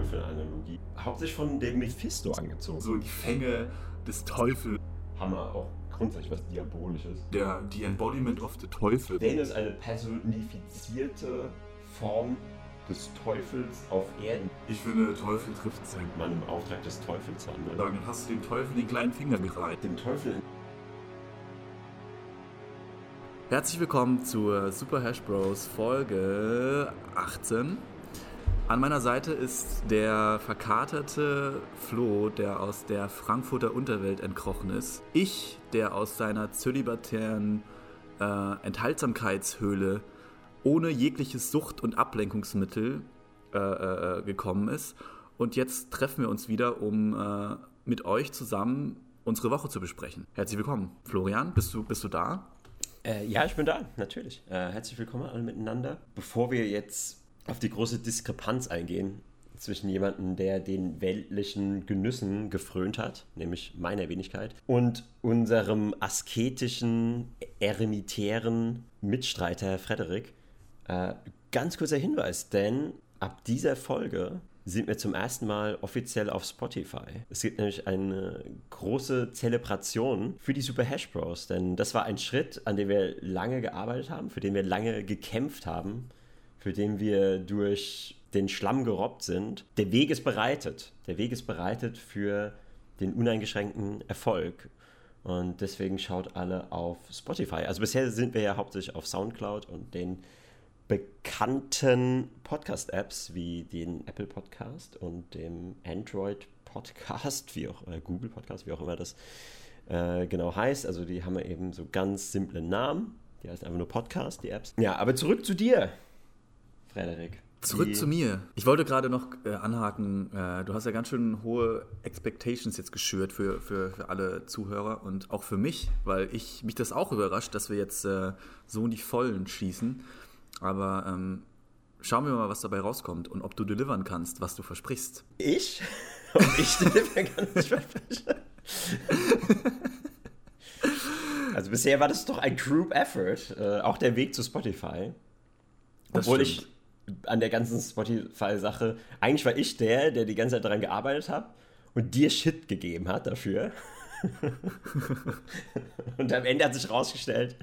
Teufel-Analogie. Hauptsächlich von dem Mephisto angezogen. So die Fänge des Teufels. Hammer, auch grundsätzlich was Diabolisches. Der, die Embodiment of the Teufel. Denn es eine personifizierte Form des Teufels auf Erden. Ich finde, Teufel trifft sein. Man im Auftrag des Teufels handelt. Dann hast du dem Teufel den kleinen Finger gereicht. Dem Teufel Herzlich willkommen zur Super Hash Bros Folge 18. An meiner Seite ist der verkaterte Flo, der aus der Frankfurter Unterwelt entkrochen ist. Ich, der aus seiner zölibatären äh, Enthaltsamkeitshöhle ohne jegliches Sucht- und Ablenkungsmittel äh, äh, gekommen ist. Und jetzt treffen wir uns wieder, um äh, mit euch zusammen unsere Woche zu besprechen. Herzlich willkommen. Florian, bist du, bist du da? Äh, ja, ich bin da, natürlich. Äh, herzlich willkommen alle miteinander. Bevor wir jetzt auf die große Diskrepanz eingehen zwischen jemandem, der den weltlichen Genüssen gefrönt hat, nämlich meiner Wenigkeit, und unserem asketischen, eremitären Mitstreiter Frederik. Äh, ganz kurzer Hinweis, denn ab dieser Folge sind wir zum ersten Mal offiziell auf Spotify. Es gibt nämlich eine große Zelebration für die Super Hash Bros, denn das war ein Schritt, an dem wir lange gearbeitet haben, für den wir lange gekämpft haben für den wir durch den Schlamm gerobbt sind. Der Weg ist bereitet. Der Weg ist bereitet für den uneingeschränkten Erfolg. Und deswegen schaut alle auf Spotify. Also bisher sind wir ja hauptsächlich auf SoundCloud und den bekannten Podcast-Apps wie den Apple Podcast und dem Android Podcast, wie auch äh, Google Podcast, wie auch immer das äh, genau heißt. Also die haben ja eben so ganz simple Namen. Die heißen einfach nur Podcast, die Apps. Ja, aber zurück zu dir. Frederik. Zurück die... zu mir. Ich wollte gerade noch äh, anhaken, äh, du hast ja ganz schön hohe Expectations jetzt geschürt für, für, für alle Zuhörer und auch für mich, weil ich mich das auch überrascht, dass wir jetzt äh, so in die Vollen schießen. Aber ähm, schauen wir mal, was dabei rauskommt und ob du delivern kannst, was du versprichst. Ich? Ob ich delivern kann, was ich verspreche? also bisher war das doch ein Group Effort, äh, auch der Weg zu Spotify. Obwohl ich an der ganzen Spotify-Sache, eigentlich war ich der, der die ganze Zeit daran gearbeitet hat und dir Shit gegeben hat dafür. und am Ende hat sich herausgestellt,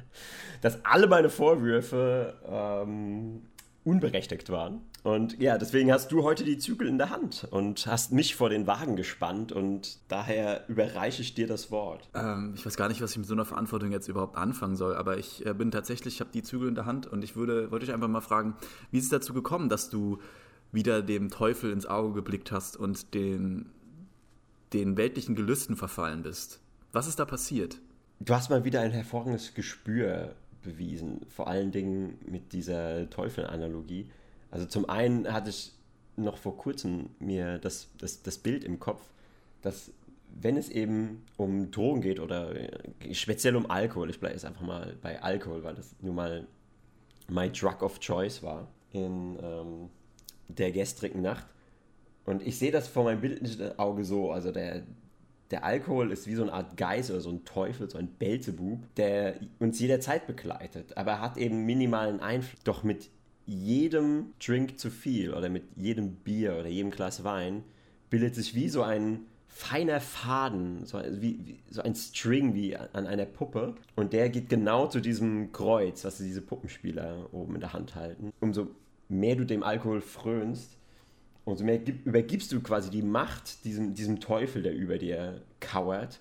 dass alle meine Vorwürfe ähm, unberechtigt waren. Und ja, deswegen hast du heute die Zügel in der Hand und hast mich vor den Wagen gespannt und daher überreiche ich dir das Wort. Ähm, ich weiß gar nicht, was ich mit so einer Verantwortung jetzt überhaupt anfangen soll, aber ich äh, bin tatsächlich, ich habe die Zügel in der Hand und ich würde, wollte dich einfach mal fragen, wie ist es dazu gekommen, dass du wieder dem Teufel ins Auge geblickt hast und den, den weltlichen Gelüsten verfallen bist? Was ist da passiert? Du hast mal wieder ein hervorragendes Gespür bewiesen, vor allen Dingen mit dieser Teufel-Analogie. Also zum einen hatte ich noch vor kurzem mir das, das, das Bild im Kopf, dass wenn es eben um Drogen geht oder äh, speziell um Alkohol, ich bleibe jetzt einfach mal bei Alkohol, weil das nun mal my drug of choice war in ähm, der gestrigen Nacht. Und ich sehe das vor meinem bildlichen Auge so, also der, der Alkohol ist wie so eine Art Geist oder so ein Teufel, so ein Belzebub, der uns jederzeit begleitet, aber er hat eben minimalen Einfluss. Doch mit jedem Drink zu viel oder mit jedem Bier oder jedem Glas Wein bildet sich wie so ein feiner Faden, so, wie, wie, so ein String wie an einer Puppe. Und der geht genau zu diesem Kreuz, was diese Puppenspieler oben in der Hand halten. Umso mehr du dem Alkohol frönst, umso mehr übergibst du quasi die Macht diesem, diesem Teufel, der über dir kauert.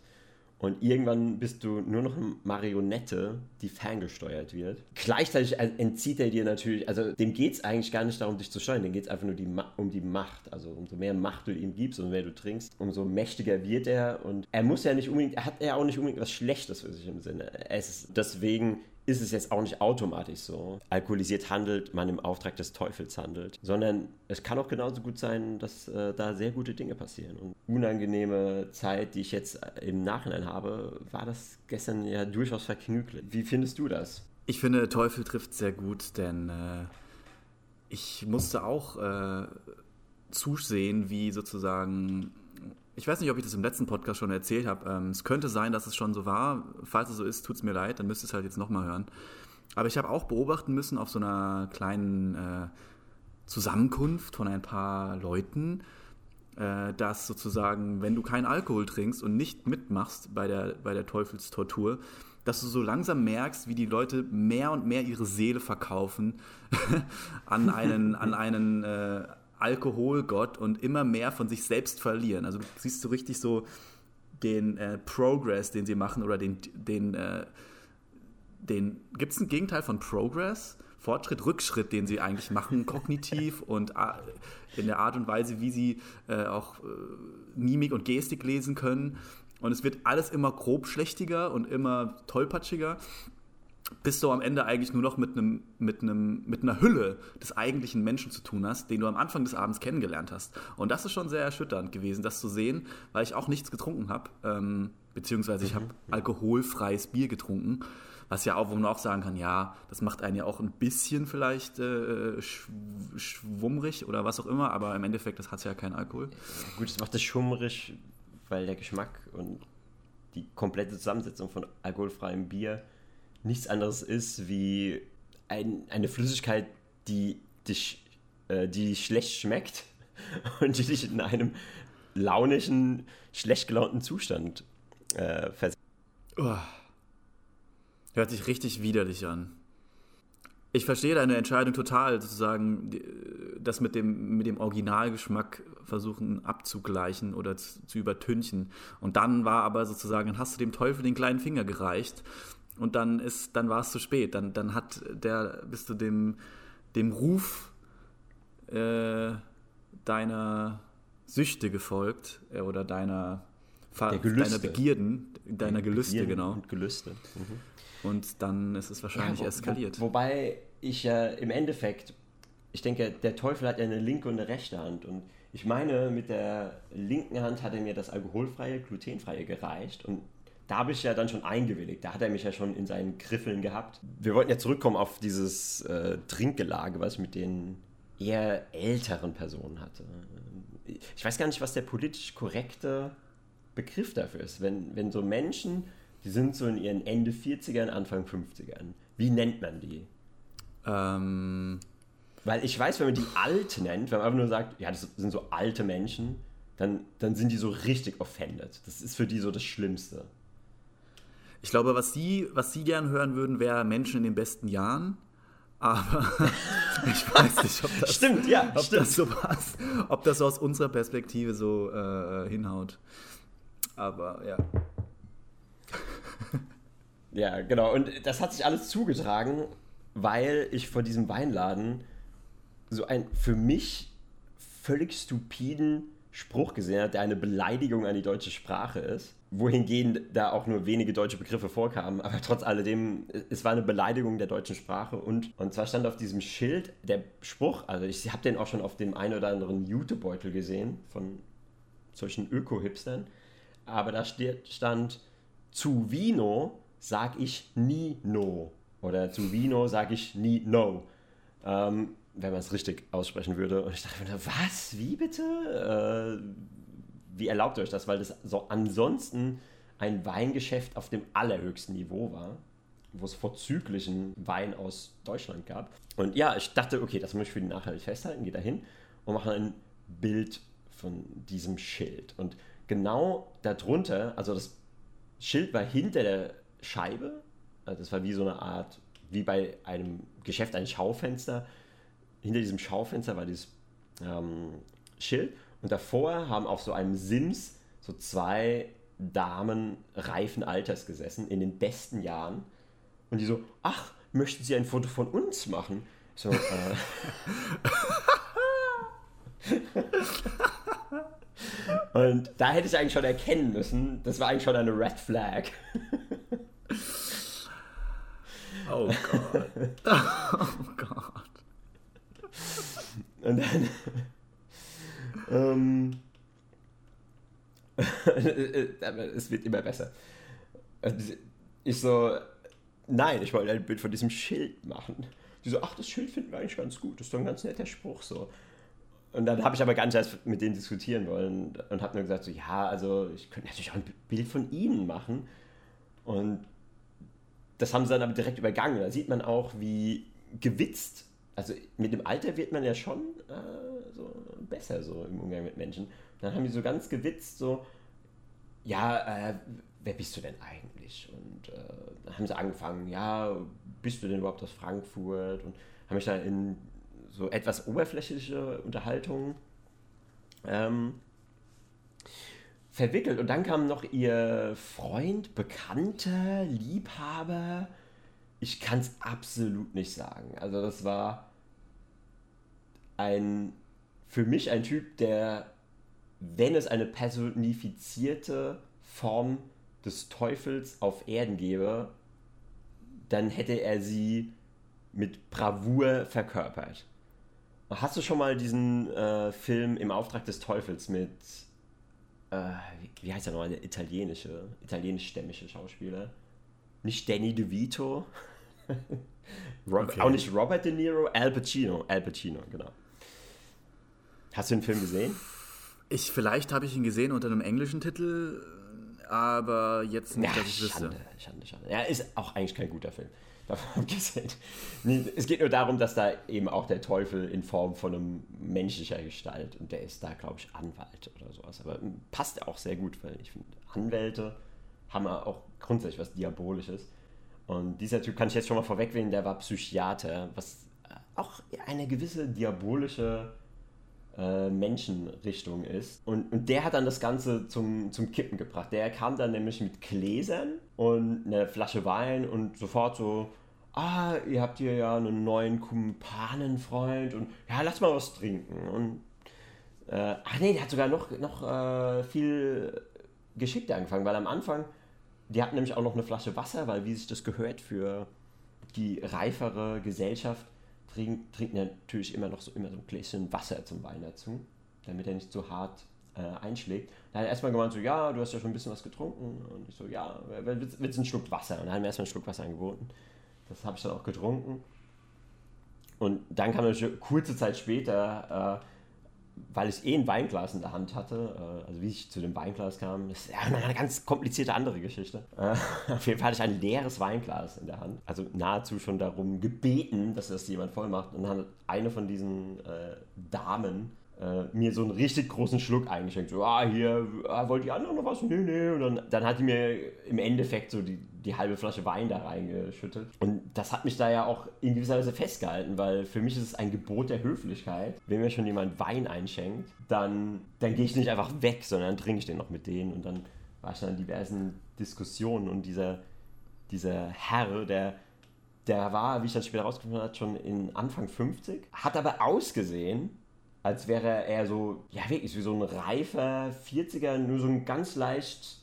Und irgendwann bist du nur noch eine Marionette, die ferngesteuert wird. Gleichzeitig entzieht er dir natürlich, also dem geht es eigentlich gar nicht darum, dich zu steuern, dem geht es einfach nur die um die Macht. Also umso mehr Macht du ihm gibst und mehr du trinkst, umso mächtiger wird er. Und er muss ja nicht unbedingt, er hat ja auch nicht unbedingt was Schlechtes für sich im Sinne. Es ist deswegen ist es jetzt auch nicht automatisch so. Alkoholisiert handelt, man im Auftrag des Teufels handelt, sondern es kann auch genauso gut sein, dass äh, da sehr gute Dinge passieren. Und unangenehme Zeit, die ich jetzt im Nachhinein habe, war das gestern ja durchaus vergnüglich. Wie findest du das? Ich finde, Teufel trifft sehr gut, denn äh, ich musste auch äh, zusehen, wie sozusagen ich weiß nicht, ob ich das im letzten Podcast schon erzählt habe. Ähm, es könnte sein, dass es schon so war. Falls es so ist, tut es mir leid, dann müsst ihr es halt jetzt nochmal hören. Aber ich habe auch beobachten müssen auf so einer kleinen äh, Zusammenkunft von ein paar Leuten, äh, dass sozusagen, wenn du keinen Alkohol trinkst und nicht mitmachst bei der, bei der Teufelstortur, dass du so langsam merkst, wie die Leute mehr und mehr ihre Seele verkaufen an einen, an einen äh, Alkoholgott und immer mehr von sich selbst verlieren. Also du siehst so richtig so den äh, Progress, den sie machen oder den, den, äh, den gibt es ein Gegenteil von Progress? Fortschritt, Rückschritt, den sie eigentlich machen, kognitiv und äh, in der Art und Weise, wie sie äh, auch äh, Mimik und Gestik lesen können. Und es wird alles immer grobschlächtiger und immer tollpatschiger bis du am Ende eigentlich nur noch mit, einem, mit, einem, mit einer Hülle des eigentlichen Menschen zu tun hast, den du am Anfang des Abends kennengelernt hast. Und das ist schon sehr erschütternd gewesen, das zu sehen, weil ich auch nichts getrunken habe, ähm, beziehungsweise ich habe alkoholfreies Bier getrunken, was ja auch, wo man auch sagen kann, ja, das macht einen ja auch ein bisschen vielleicht äh, schwummrig oder was auch immer, aber im Endeffekt, das hat ja keinen Alkohol. Gut, es macht es schwummrig, weil der Geschmack und die komplette Zusammensetzung von alkoholfreiem Bier nichts anderes ist wie ein, eine Flüssigkeit, die dich, äh, die schlecht schmeckt und die dich in einem launischen, schlecht gelaunten Zustand äh, versetzt. Oh. Hört sich richtig widerlich an. Ich verstehe deine Entscheidung total, sozusagen das mit dem, mit dem Originalgeschmack versuchen abzugleichen oder zu, zu übertünchen. Und dann war aber sozusagen, dann hast du dem Teufel den kleinen Finger gereicht und dann ist, dann war es zu spät. Dann, dann hat der, bist du dem, dem Ruf äh, deiner Süchte gefolgt äh, oder deiner, deiner Begierden, deiner Gelüste, Begierden genau. Und Gelüste. Mhm. Und dann ist es wahrscheinlich ja, wo, eskaliert. Wo, wobei ich äh, im Endeffekt, ich denke, der Teufel hat ja eine linke und eine rechte Hand. Und ich meine, mit der linken Hand hat er mir das alkoholfreie, glutenfreie gereicht und da habe ich ja dann schon eingewilligt. Da hat er mich ja schon in seinen Griffeln gehabt. Wir wollten ja zurückkommen auf dieses äh, Trinkgelage, was ich mit den eher älteren Personen hatte. Ich weiß gar nicht, was der politisch korrekte Begriff dafür ist. Wenn, wenn so Menschen, die sind so in ihren Ende 40ern, Anfang 50ern, wie nennt man die? Ähm. Weil ich weiß, wenn man die alt nennt, wenn man einfach nur sagt, ja, das sind so alte Menschen, dann, dann sind die so richtig offended. Das ist für die so das Schlimmste. Ich glaube, was Sie, was Sie gern hören würden, wäre Menschen in den besten Jahren. Aber ich weiß nicht, ob das, stimmt, ja, ob stimmt. das so was, ob das aus unserer Perspektive so äh, hinhaut. Aber ja. Ja, genau. Und das hat sich alles zugetragen, weil ich vor diesem Weinladen so einen für mich völlig stupiden Spruch gesehen habe, der eine Beleidigung an die deutsche Sprache ist wohingehend da auch nur wenige deutsche Begriffe vorkamen, aber trotz alledem, es war eine Beleidigung der deutschen Sprache und, und zwar stand auf diesem Schild der Spruch, also ich habe den auch schon auf dem einen oder anderen Jutebeutel gesehen von solchen Öko-Hipstern, aber da stand, zu Vino sag ich nie no oder zu Vino sag ich nie no. Ähm, wenn man es richtig aussprechen würde. Und ich dachte mir, was? Wie bitte? Äh, wie erlaubt euch das? Weil das so ansonsten ein Weingeschäft auf dem allerhöchsten Niveau war, wo es vorzüglichen Wein aus Deutschland gab. Und ja, ich dachte, okay, das muss ich für die Nachhaltigkeit festhalten, gehe da hin und mache ein Bild von diesem Schild. Und genau darunter, also das Schild war hinter der Scheibe, also das war wie so eine Art, wie bei einem Geschäft, ein Schaufenster. Hinter diesem Schaufenster war dieses ähm, Schild und davor haben auf so einem Sims so zwei Damen reifen Alters gesessen, in den besten Jahren. Und die so, ach, möchten Sie ein Foto von uns machen? So, äh. Und da hätte ich eigentlich schon erkennen müssen, das war eigentlich schon eine Red Flag. Oh Gott. Oh Gott. Und dann ähm, es wird immer besser. Ich so, nein, ich wollte ein Bild von diesem Schild machen. Die so, ach, das Schild finden wir eigentlich ganz gut. Das ist doch ein ganz netter Spruch so. Und dann habe ich aber gar nicht erst mit denen diskutieren wollen und habe nur gesagt, so, ja, also ich könnte natürlich auch ein Bild von ihnen machen. Und das haben sie dann aber direkt übergangen. Da sieht man auch, wie gewitzt, also mit dem Alter wird man ja schon äh, so besser so im Umgang mit Menschen. Dann haben die so ganz gewitzt, so, ja, äh, wer bist du denn eigentlich? Und äh, dann haben sie angefangen, ja, bist du denn überhaupt aus Frankfurt? Und haben mich da in so etwas oberflächliche Unterhaltungen ähm, verwickelt. Und dann kam noch ihr Freund, Bekannter, Liebhaber. Ich kann es absolut nicht sagen. Also das war ein, für mich ein Typ, der, wenn es eine personifizierte Form des Teufels auf Erden gäbe, dann hätte er sie mit Bravour verkörpert. Hast du schon mal diesen äh, Film im Auftrag des Teufels mit, äh, wie, wie, heißt er nochmal, der italienische, italienischstämmige Schauspieler? Nicht Danny DeVito, okay. auch nicht Robert De Niro, Al Pacino, Al Pacino, genau. Hast du den Film gesehen? Ich, vielleicht habe ich ihn gesehen unter einem englischen Titel, aber jetzt nicht, ja, dass ich wüsste. Schande, Schande. Ja, ist auch eigentlich kein guter Film. Davon abgesehen. Es geht nur darum, dass da eben auch der Teufel in Form von einem menschlicher Gestalt und der ist da, glaube ich, Anwalt oder sowas. Aber passt ja auch sehr gut, weil ich finde, Anwälte haben auch grundsätzlich was Diabolisches. Und dieser Typ kann ich jetzt schon mal vorwegwählen, der war Psychiater, was auch eine gewisse diabolische äh, Menschenrichtung ist. Und, und der hat dann das Ganze zum, zum Kippen gebracht. Der kam dann nämlich mit Gläsern und einer Flasche Wein und sofort so, ah, ihr habt hier ja einen neuen Kumpanenfreund und ja, lass mal was trinken. Und äh, ach nee, der hat sogar noch, noch äh, viel geschickter angefangen, weil am Anfang, die hatten nämlich auch noch eine Flasche Wasser, weil wie sich das gehört für die reifere Gesellschaft, trinken, trinken natürlich immer noch so, immer so ein Gläschen Wasser zum Wein dazu, damit er nicht so hart äh, einschlägt. Da hat er erstmal gemeint, so, ja, du hast ja schon ein bisschen was getrunken. Und ich so, ja, willst, willst du einen Schluck Wasser? Und dann haben wir erstmal einen Schluck Wasser angeboten. Das habe ich dann auch getrunken. Und dann kam natürlich kurze Zeit später, äh, weil ich eh ein Weinglas in der Hand hatte, äh, also wie ich zu dem Weinglas kam, ist ja eine ganz komplizierte andere Geschichte. Äh, auf jeden Fall hatte ich ein leeres Weinglas in der Hand, also nahezu schon darum gebeten, dass das jemand voll macht. Und dann hat eine von diesen äh, Damen äh, mir so einen richtig großen Schluck eingeschenkt. So, ah, hier, ah, wollt ihr andere noch was? Nee, nee. Und dann, dann hat die mir im Endeffekt so die, die halbe Flasche Wein da reingeschüttet. Und das hat mich da ja auch in gewisser Weise festgehalten, weil für mich ist es ein Gebot der Höflichkeit. Wenn mir schon jemand Wein einschenkt, dann, dann gehe ich nicht einfach weg, sondern trinke ich den noch mit denen. Und dann war ich dann in diversen Diskussionen und dieser, dieser Herr, der der war, wie ich dann später rausgefunden habe, schon in Anfang 50, hat aber ausgesehen als wäre er so, ja wirklich, wie so ein reifer 40er, nur so einen ganz leicht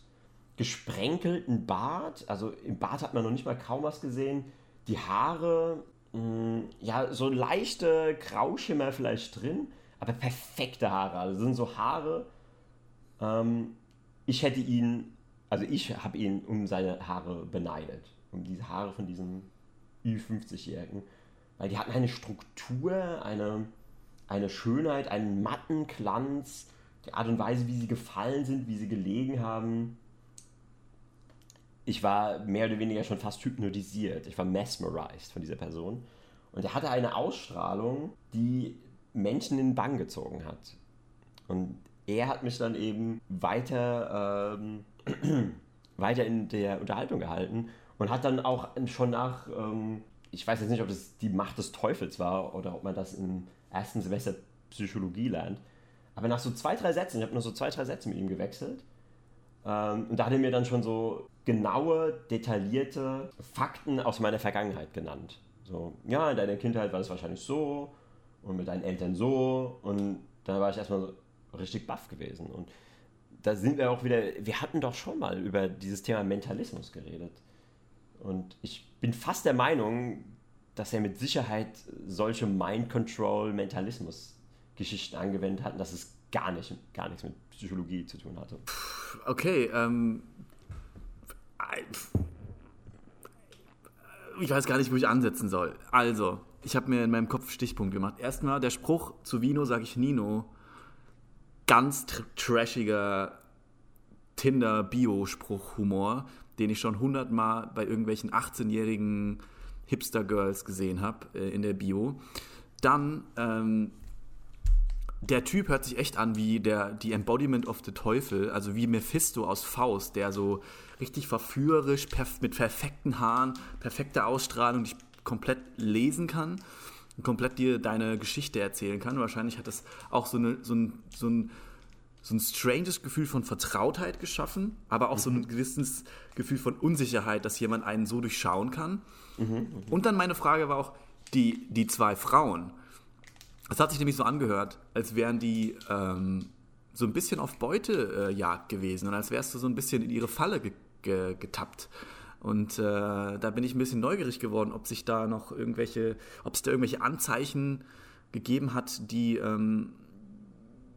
gesprenkelten Bart. Also im Bart hat man noch nicht mal kaum was gesehen. Die Haare, mh, mm, ja, so leichte Grauschimmer vielleicht drin, aber perfekte Haare. Also sind so Haare. Ähm, ich hätte ihn, also ich habe ihn um seine Haare beneidet. Um diese Haare von diesem Ü50-Jährigen. Weil die hatten eine Struktur, eine eine Schönheit, einen matten Glanz, die Art und Weise, wie sie gefallen sind, wie sie gelegen haben. Ich war mehr oder weniger schon fast hypnotisiert. Ich war mesmerized von dieser Person. Und er hatte eine Ausstrahlung, die Menschen in den Bann gezogen hat. Und er hat mich dann eben weiter, ähm, weiter in der Unterhaltung gehalten und hat dann auch schon nach, ähm, ich weiß jetzt nicht, ob das die Macht des Teufels war oder ob man das in ersten Semester Psychologie lernt. Aber nach so zwei, drei Sätzen, ich habe nur so zwei, drei Sätze mit ihm gewechselt. Ähm, und da hat er mir dann schon so genaue, detaillierte Fakten aus meiner Vergangenheit genannt. So, ja, in deiner Kindheit war es wahrscheinlich so und mit deinen Eltern so. Und da war ich erstmal so richtig baff gewesen. Und da sind wir auch wieder, wir hatten doch schon mal über dieses Thema Mentalismus geredet. Und ich bin fast der Meinung, dass er mit Sicherheit solche Mind-Control-Mentalismus-Geschichten angewendet hat und dass es gar, nicht, gar nichts mit Psychologie zu tun hatte. Okay, ähm, ich weiß gar nicht, wo ich ansetzen soll. Also, ich habe mir in meinem Kopf Stichpunkt gemacht. Erstmal der Spruch zu Vino sage ich Nino. Ganz tr trashiger Tinder-Bio-Spruch-Humor, den ich schon hundertmal bei irgendwelchen 18-jährigen Hipster Girls gesehen habe äh, in der Bio. Dann ähm, der Typ hört sich echt an wie der, die Embodiment of the Teufel, also wie Mephisto aus Faust, der so richtig verführerisch, perf mit perfekten Haaren, perfekter Ausstrahlung dich komplett lesen kann und komplett dir deine Geschichte erzählen kann. wahrscheinlich hat das auch so, eine, so, ein, so, ein, so ein stranges Gefühl von Vertrautheit geschaffen, aber auch so ein gewisses Gefühl von Unsicherheit, dass jemand einen so durchschauen kann. Und dann meine Frage war auch, die, die zwei Frauen, es hat sich nämlich so angehört, als wären die ähm, so ein bisschen auf Beutejagd gewesen und als wärst du so ein bisschen in ihre Falle ge ge getappt. Und äh, da bin ich ein bisschen neugierig geworden, ob sich da noch irgendwelche, ob es da irgendwelche Anzeichen gegeben hat, die, ähm,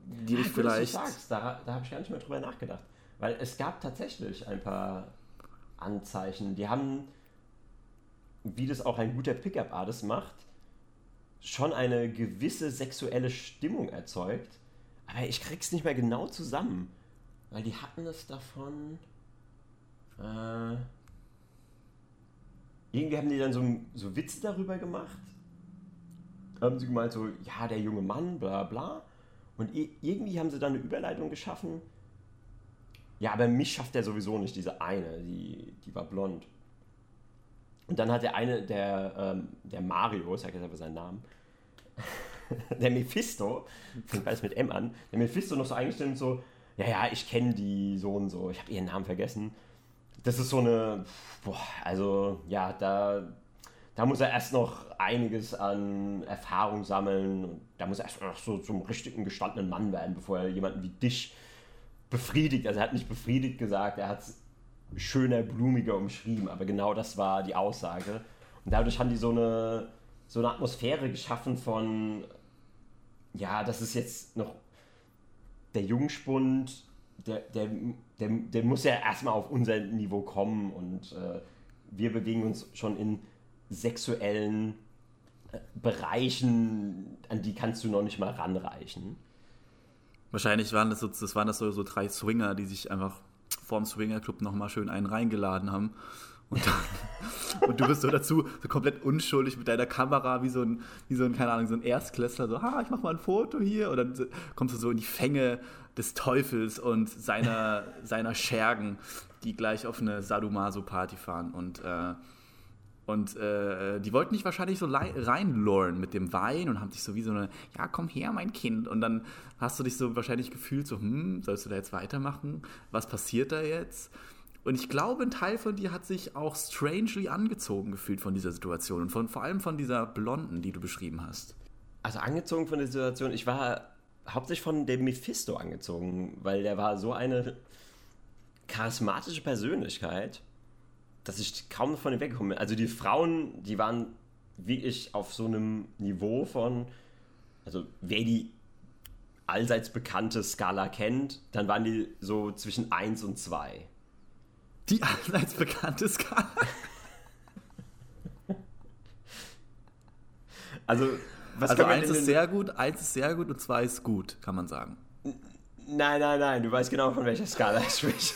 die dich gut, dass vielleicht. Du sagst, da da habe ich gar nicht mehr drüber nachgedacht. Weil es gab tatsächlich ein paar Anzeichen. Die haben, wie das auch ein guter Pickup-Artist macht, schon eine gewisse sexuelle Stimmung erzeugt. Aber ich krieg's nicht mehr genau zusammen. Weil die hatten es davon. Äh, irgendwie haben die dann so, so Witze darüber gemacht. Haben sie gemeint, so, ja, der junge Mann, bla bla. Und irgendwie haben sie dann eine Überleitung geschaffen. Ja, aber mich schafft der sowieso nicht, diese eine, die, die war blond. Und dann hat der eine, der, ähm, der Mario, ich sag jetzt aber seinen Namen, der Mephisto, fängt beides mit M an, der Mephisto noch so eingestellt und so, ja, ja, ich kenne die so und so, ich habe ihren Namen vergessen. Das ist so eine, boah, also ja, da, da muss er erst noch einiges an Erfahrung sammeln da muss er erst noch so zum richtigen gestandenen Mann werden, bevor er jemanden wie dich befriedigt. Also er hat nicht befriedigt gesagt, er hat es schöner, blumiger umschrieben, aber genau das war die Aussage. Und dadurch haben die so eine, so eine Atmosphäre geschaffen von, ja, das ist jetzt noch der Jungspund, der, der, der, der muss ja erstmal auf unser Niveau kommen und äh, wir bewegen uns schon in sexuellen äh, Bereichen, an die kannst du noch nicht mal ranreichen. Wahrscheinlich waren das so, das waren das so, so drei Swinger, die sich einfach vorm Swingerclub nochmal schön einen reingeladen haben. Und, dann, und du bist so dazu so komplett unschuldig mit deiner Kamera, wie so ein, wie so ein, keine Ahnung, so ein Erstklässler, so, ha, ich mach mal ein Foto hier. Und dann kommst du so in die Fänge des Teufels und seiner, seiner Schergen, die gleich auf eine Sadomaso-Party fahren. Und, äh, und äh, die wollten dich wahrscheinlich so reinluren mit dem Wein und haben dich so wie so eine, ja, komm her, mein Kind. Und dann hast du dich so wahrscheinlich gefühlt, so, hm, sollst du da jetzt weitermachen? Was passiert da jetzt? Und ich glaube, ein Teil von dir hat sich auch strangely angezogen gefühlt von dieser Situation und von, vor allem von dieser Blonden, die du beschrieben hast. Also angezogen von der Situation, ich war hauptsächlich von dem Mephisto angezogen, weil der war so eine charismatische Persönlichkeit, dass ich kaum von ihm weggekommen bin. Also die Frauen, die waren wirklich auf so einem Niveau von, also wer die allseits bekannte Skala kennt, dann waren die so zwischen 1 und 2. Die allseits bekannte Skala. Also, was Also eins ist sehr gut, eins ist sehr gut und zwei ist gut, kann man sagen. Nein, nein, nein, du weißt genau, von welcher Skala ich spreche.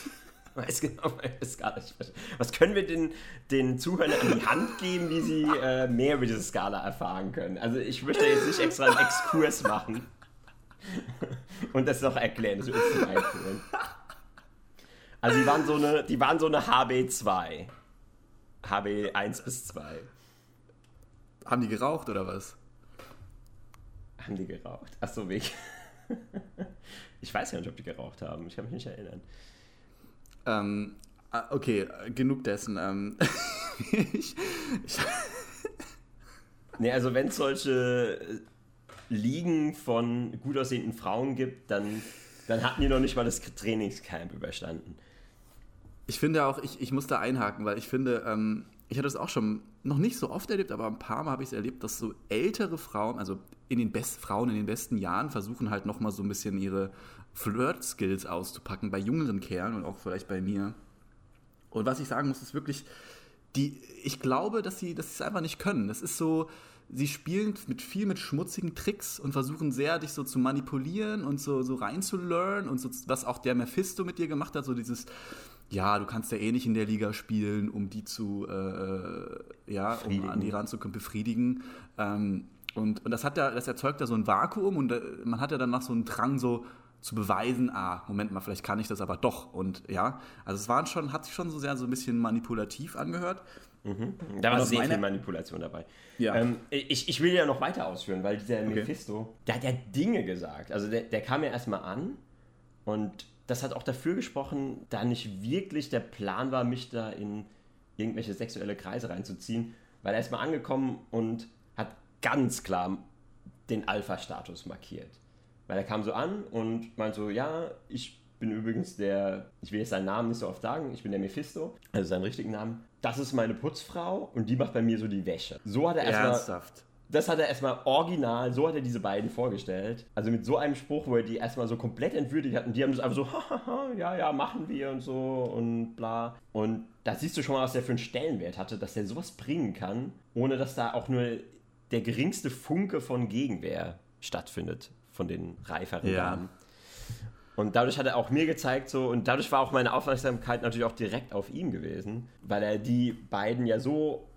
Du weißt genau, Skala ich spreche. Was können wir den, den Zuhörern an die Hand geben, wie sie äh, mehr über diese Skala erfahren können? Also ich möchte jetzt nicht extra einen Exkurs machen und das noch erklären, das wird zu weit führen. Also die waren so eine, die waren so eine HB2. HB 1 bis 2 Haben die geraucht oder was? haben die geraucht. Achso, weg. Ich weiß ja nicht, ob die geraucht haben. Ich kann mich nicht erinnern. Ähm, ah, okay, äh, genug dessen. Ähm, ich, ich, Nee, also wenn es solche äh, Ligen von gut aussehenden Frauen gibt, dann, dann hatten die noch nicht mal das Trainingscamp überstanden. ich finde auch, ich, ich muss da einhaken, weil ich finde, ähm, ich hatte es auch schon noch nicht so oft erlebt, aber ein paar Mal habe ich es erlebt, dass so ältere Frauen, also in den Best Frauen in den besten Jahren, versuchen halt nochmal so ein bisschen ihre Flirt-Skills auszupacken bei jüngeren Kerlen und auch vielleicht bei mir. Und was ich sagen muss, ist wirklich, die, ich glaube, dass sie, dass sie es einfach nicht können. Es ist so, sie spielen mit viel mit schmutzigen Tricks und versuchen sehr, dich so zu manipulieren und so, so reinzulernen und so, was auch der Mephisto mit dir gemacht hat, so dieses, ja, du kannst ja eh nicht in der Liga spielen, um die zu, äh, ja, um an die ranzukommen, befriedigen. Ähm, Und, und das, hat ja, das erzeugt ja so ein Vakuum und äh, man hat ja danach so einen Drang, so zu beweisen, ah, Moment mal, vielleicht kann ich das aber doch. Und ja, also es waren schon, hat sich schon so sehr so ein bisschen manipulativ angehört. Mhm. Da war Aber sehr meine- viel Manipulation dabei. Ja. Ähm, ich, ich will ja noch weiter ausführen, weil dieser Mephisto, der hat ja Dinge gesagt. Also der, der kam ja erstmal an und das hat auch dafür gesprochen, da nicht wirklich der Plan war, mich da in irgendwelche sexuelle Kreise reinzuziehen, weil er ist mal angekommen und hat ganz klar den Alpha-Status markiert. Weil er kam so an und meinte so, ja, ich bin übrigens der, ich will jetzt seinen Namen nicht so oft sagen, ich bin der Mephisto, also seinen richtigen Namen. Das ist meine Putzfrau und die macht bei mir so die Wäsche. So hat er erstmal Ernsthaft. Das hat er erstmal original, so hat er diese beiden vorgestellt. Also mit so einem Spruch, wo er die erstmal so komplett entwürdigt hat und die haben das einfach so, ja, ja, machen wir und so und bla. Und da siehst du schon mal, was der für einen Stellenwert hatte, dass er sowas bringen kann, ohne dass da auch nur der geringste Funke von Gegenwehr stattfindet von den reiferen Ja. Damen. Und dadurch hat er auch mir gezeigt, so, und dadurch war auch meine Aufmerksamkeit natürlich auch direkt auf ihm gewesen, weil er die beiden ja so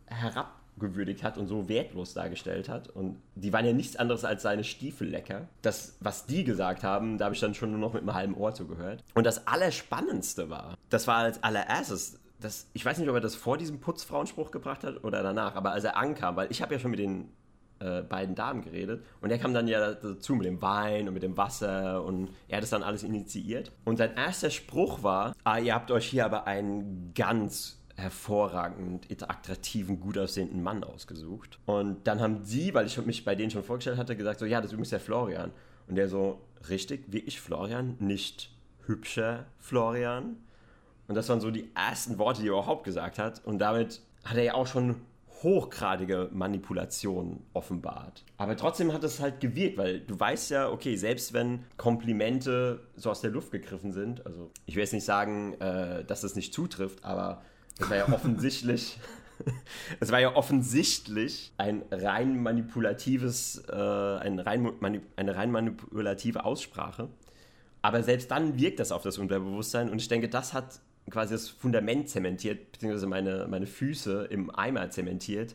herabgewürdigt hat und so wertlos dargestellt hat. Und die waren ja nichts anderes als seine Stiefellecker. Das, was die gesagt haben, da habe ich dann schon nur noch mit einem halben Ohr zugehört. Und das Allerspannendste war, das war als allererstes, das, ich weiß nicht, ob er das vor diesem Putzfrauenspruch gebracht hat oder danach, aber als er ankam, weil ich habe ja schon mit den äh, beiden Damen geredet und er kam dann ja dazu mit dem Wein und mit dem Wasser und er hat es dann alles initiiert. Und sein erster Spruch war, ah, ihr habt euch hier aber einen ganz hervorragend attraktiven, gut aussehenden Mann ausgesucht. Und dann haben sie, weil ich mich bei denen schon vorgestellt hatte, gesagt so, ja, das ist übrigens der Florian. Und der so, richtig, wirklich Florian, nicht hübscher Florian. Und das waren so die ersten Worte, die er überhaupt gesagt hat. Und damit hat er ja auch schon hochgradige Manipulation offenbart. Aber trotzdem hat es halt gewirkt, weil du weißt ja, okay, selbst wenn Komplimente so aus der Luft gegriffen sind, also ich will jetzt nicht sagen, äh, dass es nicht zutrifft, aber es war ja offensichtlich, es war ja offensichtlich ein rein manipulatives, äh, ein rein, mani eine rein manipulative Aussprache. Aber selbst dann wirkt das auf das Unterbewusstsein und ich denke, das hat quasi das Fundament zementiert, beziehungsweise meine, meine Füße im Eimer zementiert,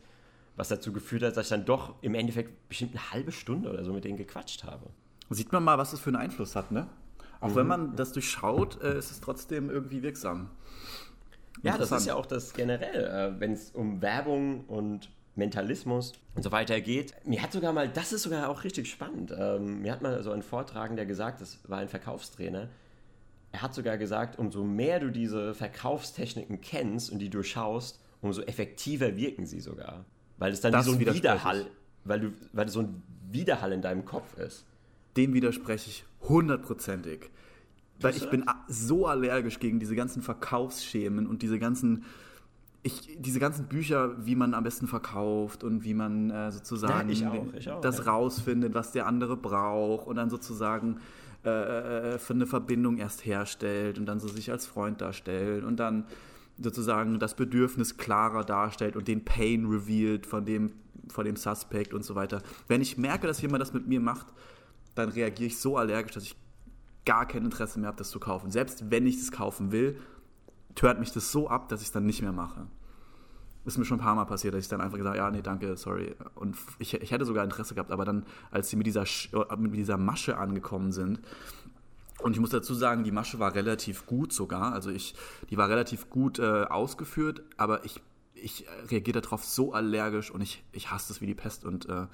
was dazu geführt hat, dass ich dann doch im Endeffekt bestimmt eine halbe Stunde oder so mit denen gequatscht habe. Sieht man mal, was das für einen Einfluss hat, ne? Auch wenn man das durchschaut, äh, ist es trotzdem irgendwie wirksam. Ja, das ist ja auch das generell, äh, wenn es um Werbung und Mentalismus und so weiter geht. Mir hat sogar mal, das ist sogar auch richtig spannend, ähm, mir hat mal so ein Vortragender gesagt, das war ein Verkaufstrainer, er hat sogar gesagt, umso mehr du diese Verkaufstechniken kennst und die durchschaust, umso effektiver wirken sie sogar. Weil es dann Das wie so ein. Widerhall, weil, du, weil so ein Widerhall in deinem Kopf ist. Dem widerspreche ich hundertprozentig. Weil ich bin a- so allergisch gegen diese ganzen Verkaufsschemen und diese ganzen, ich, diese ganzen Bücher, wie man am besten verkauft und wie man äh, sozusagen Ja, ich auch, ich auch, das ja. rausfindet, was der andere braucht und dann sozusagen äh, äh, für eine Verbindung erst herstellt und dann so sich als Freund darstellt und dann sozusagen das Bedürfnis klarer darstellt und den Pain revealed von dem, von dem Suspect und so weiter. Wenn ich merke, dass jemand das mit mir macht, dann reagiere ich so allergisch, dass ich gar kein Interesse mehr habe, das zu kaufen. Selbst wenn ich das kaufen will, tört mich das so ab, dass ich es dann nicht mehr mache. Ist mir schon ein paar Mal passiert, dass ich dann einfach gesagt habe, ja, nee, danke, sorry. Und ich, ich hätte sogar Interesse gehabt, aber dann, als sie mit dieser, mit dieser Masche angekommen sind, und ich muss dazu sagen, die Masche war relativ gut sogar, also ich, die war relativ gut äh, ausgeführt, aber ich, ich reagiere darauf so allergisch und ich, ich hasse das wie die Pest und äh,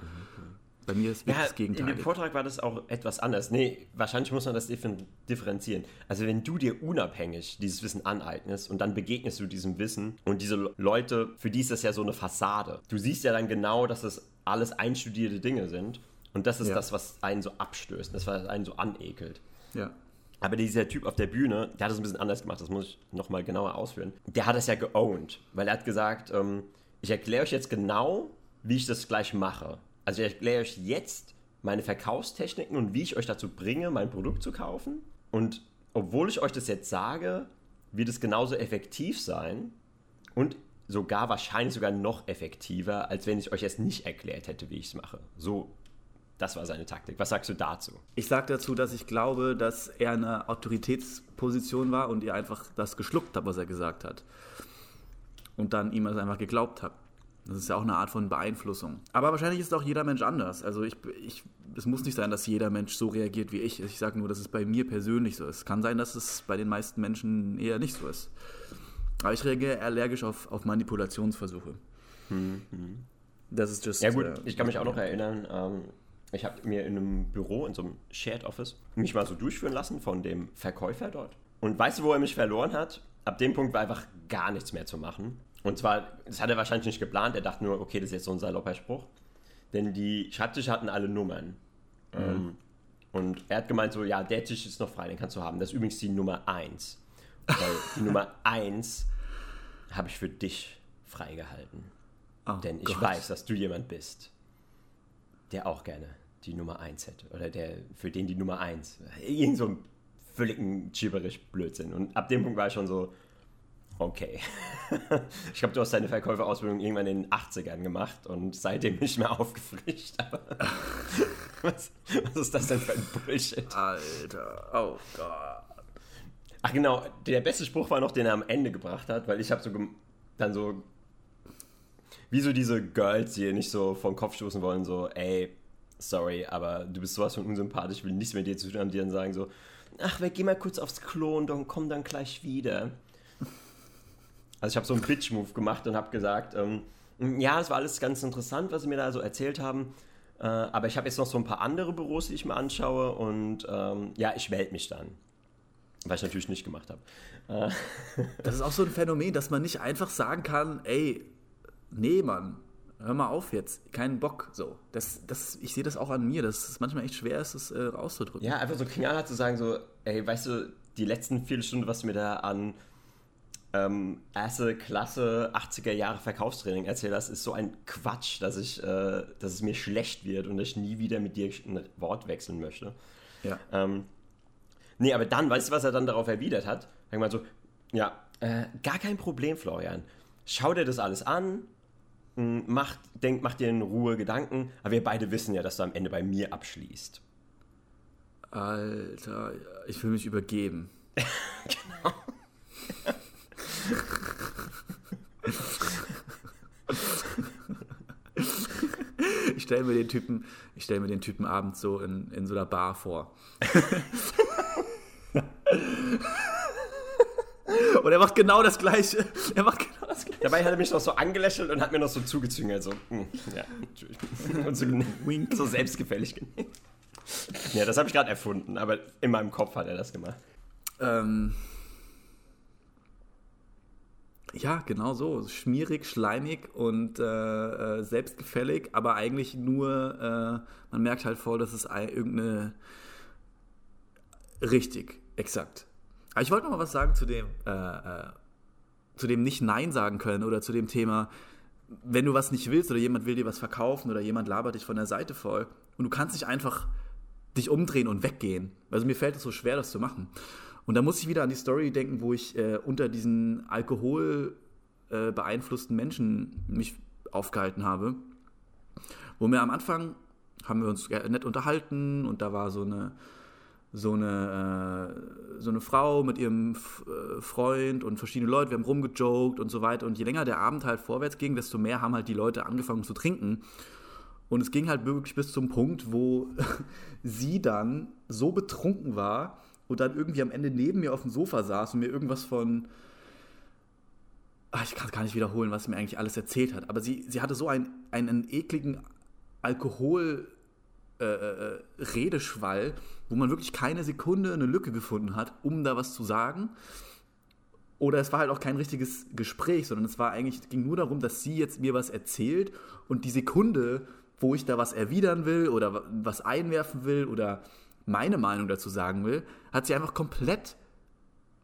bei mir ist wirklich das in dem Gegenteil. Vortrag war das auch etwas anders. Nee, wahrscheinlich muss man das differen- differenzieren. Also wenn du dir unabhängig dieses Wissen aneignest und dann begegnest du diesem Wissen und diese Le- Leute, für die ist das ja so eine Fassade. Du siehst ja dann genau, dass das alles einstudierte Dinge sind und das ist Ja. das, was einen so abstößt, das, was einen so anekelt. Ja. Aber dieser Typ auf der Bühne, der hat es ein bisschen anders gemacht, das muss ich nochmal genauer ausführen. Der hat es ja geowned, weil er hat gesagt, ähm, ich erkläre euch jetzt genau, wie ich das gleich mache. Also ich erkläre euch jetzt meine Verkaufstechniken und wie ich euch dazu bringe, mein Produkt zu kaufen. Und obwohl ich euch das jetzt sage, wird es genauso effektiv sein und sogar wahrscheinlich sogar noch effektiver, als wenn ich euch jetzt nicht erklärt hätte, wie ich es mache. So, das war seine Taktik. Was sagst du dazu? Ich sage dazu, dass ich glaube, dass er in einer Autoritätsposition war und ihr einfach das geschluckt habt, was er gesagt hat. Und dann ihm das einfach geglaubt habt. Das ist ja auch eine Art von Beeinflussung. Aber wahrscheinlich ist auch jeder Mensch anders. Also ich, ich, es muss nicht sein, dass jeder Mensch so reagiert wie ich. Ich sage nur, dass es bei mir persönlich so ist. Kann sein, dass es bei den meisten Menschen eher nicht so ist. Aber ich reagiere allergisch auf, auf Manipulationsversuche. Das ist just. Ja gut, äh, ich kann mich auch noch erinnern, ähm, ich habe mir in einem Büro, in so einem Shared Office, mich mal so durchführen lassen von dem Verkäufer dort. Und weißt du, wo er mich verloren hat? Ab dem Punkt war einfach gar nichts mehr zu machen. Und zwar, das hat er wahrscheinlich nicht geplant, er dachte nur, okay, das ist jetzt so ein salopper Spruch. Denn die Schreibtische hatten alle Nummern. Ähm, und er hat gemeint so, ja, der Tisch ist noch frei, den kannst du haben. Das ist übrigens die Nummer 1. Weil die Nummer 1 habe ich für dich freigehalten. oh Denn ich Gott. weiß, dass du jemand bist, der auch gerne die Nummer 1 hätte. Oder der, für den die Nummer 1. Irgend so ein völligen gibberisch Blödsinn. Und ab dem Punkt war ich schon so, okay. ich glaube, du hast deine Verkäuferausbildung irgendwann in den 80ern gemacht und seitdem nicht mehr aufgefrischt. Was, was ist das denn für ein Bullshit? Alter, oh Gott. Ach genau, der beste Spruch war noch, den er am Ende gebracht hat, weil ich habe so dann so wie so diese Girls, die nicht so vom Kopf stoßen wollen, so ey, sorry, aber du bist sowas von unsympathisch, ich will nichts mit dir zu tun haben, die dann sagen so, ach, wir gehen mal kurz aufs Klo und dann komm dann gleich wieder. Also ich habe so einen Bitch-Move gemacht und habe gesagt, ähm, ja, das war alles ganz interessant, was sie mir da so erzählt haben, äh, aber ich habe jetzt noch so ein paar andere Büros, die ich mir anschaue und ähm, ja, ich melde mich dann. Was ich natürlich nicht gemacht habe. Äh, Das ist auch so ein Phänomen, dass man nicht einfach sagen kann, ey, nee, Mann, hör mal auf jetzt, keinen Bock, so. Das, das, ich sehe das auch an mir, dass es manchmal echt schwer ist, das äh, auszudrücken. Ja, einfach so knallhart zu sagen, so, ey, weißt du, die letzten Viertelstunden, was du mir da an ähm, erste Klasse 80er Jahre Verkaufstraining erzählt hast, ist so ein Quatsch, dass ich, äh, dass es mir schlecht wird und ich nie wieder mit dir ein Wort wechseln möchte. Ja. Ähm, nee, aber dann, weißt du, was er dann darauf erwidert hat? Sag mal so, ja, äh, gar kein Problem, Florian. Schau dir das alles an, m, mach, denk, mach dir in Ruhe Gedanken, aber wir beide wissen ja, dass du am Ende bei mir abschließt. Alter, ich will mich übergeben. Ich stelle mir den Typen, ich stelle mir den Typen abends so in, in so einer Bar vor. Und er macht genau das Gleiche. Er macht genau das Gleiche. Dabei hat er mich noch so angelächelt und hat mir noch so zugezüngelt, so, hm, ja, und so, Wink. so selbstgefällig. Ja, das habe ich gerade erfunden, aber in meinem Kopf hat er das gemacht. Ähm, ja, genau so. Schmierig, schleimig und äh, äh, selbstgefällig, aber eigentlich nur, äh, man merkt halt voll, dass es ein- irgendeine. Richtig, exakt. Aber ich wollte noch mal was sagen zu dem, äh, äh, zu dem nicht Nein sagen können oder zu dem Thema, wenn du was nicht willst oder jemand will dir was verkaufen oder jemand labert dich von der Seite voll und du kannst nicht einfach dich umdrehen und weggehen. Also mir fällt es so schwer, das zu machen. Und da muss ich wieder an die Story denken, wo ich äh, unter diesen Alkohol äh, Menschen mich aufgehalten habe. Wo mir am Anfang haben wir uns nett unterhalten und da war so eine so eine, äh, so eine Frau mit ihrem äh, Freund und verschiedene Leute, wir haben rumgejoked und so weiter. Und je länger der Abend halt vorwärts ging, desto mehr haben halt die Leute angefangen zu trinken. Und es ging halt wirklich bis zum Punkt, wo sie dann so betrunken war und dann irgendwie am Ende neben mir auf dem Sofa saß und mir irgendwas von. Ach, ich kann es gar nicht wiederholen, was sie mir eigentlich alles erzählt hat. Aber sie, sie hatte so einen, einen ekligen Alkohol. Äh, äh, Redeschwall, wo man wirklich keine Sekunde eine Lücke gefunden hat, um da was zu sagen. Oder es war halt auch kein richtiges Gespräch, sondern es war eigentlich, es ging nur darum, dass sie jetzt mir was erzählt und die Sekunde, wo ich da was erwidern will oder wa- was einwerfen will oder meine Meinung dazu sagen will, hat sie einfach komplett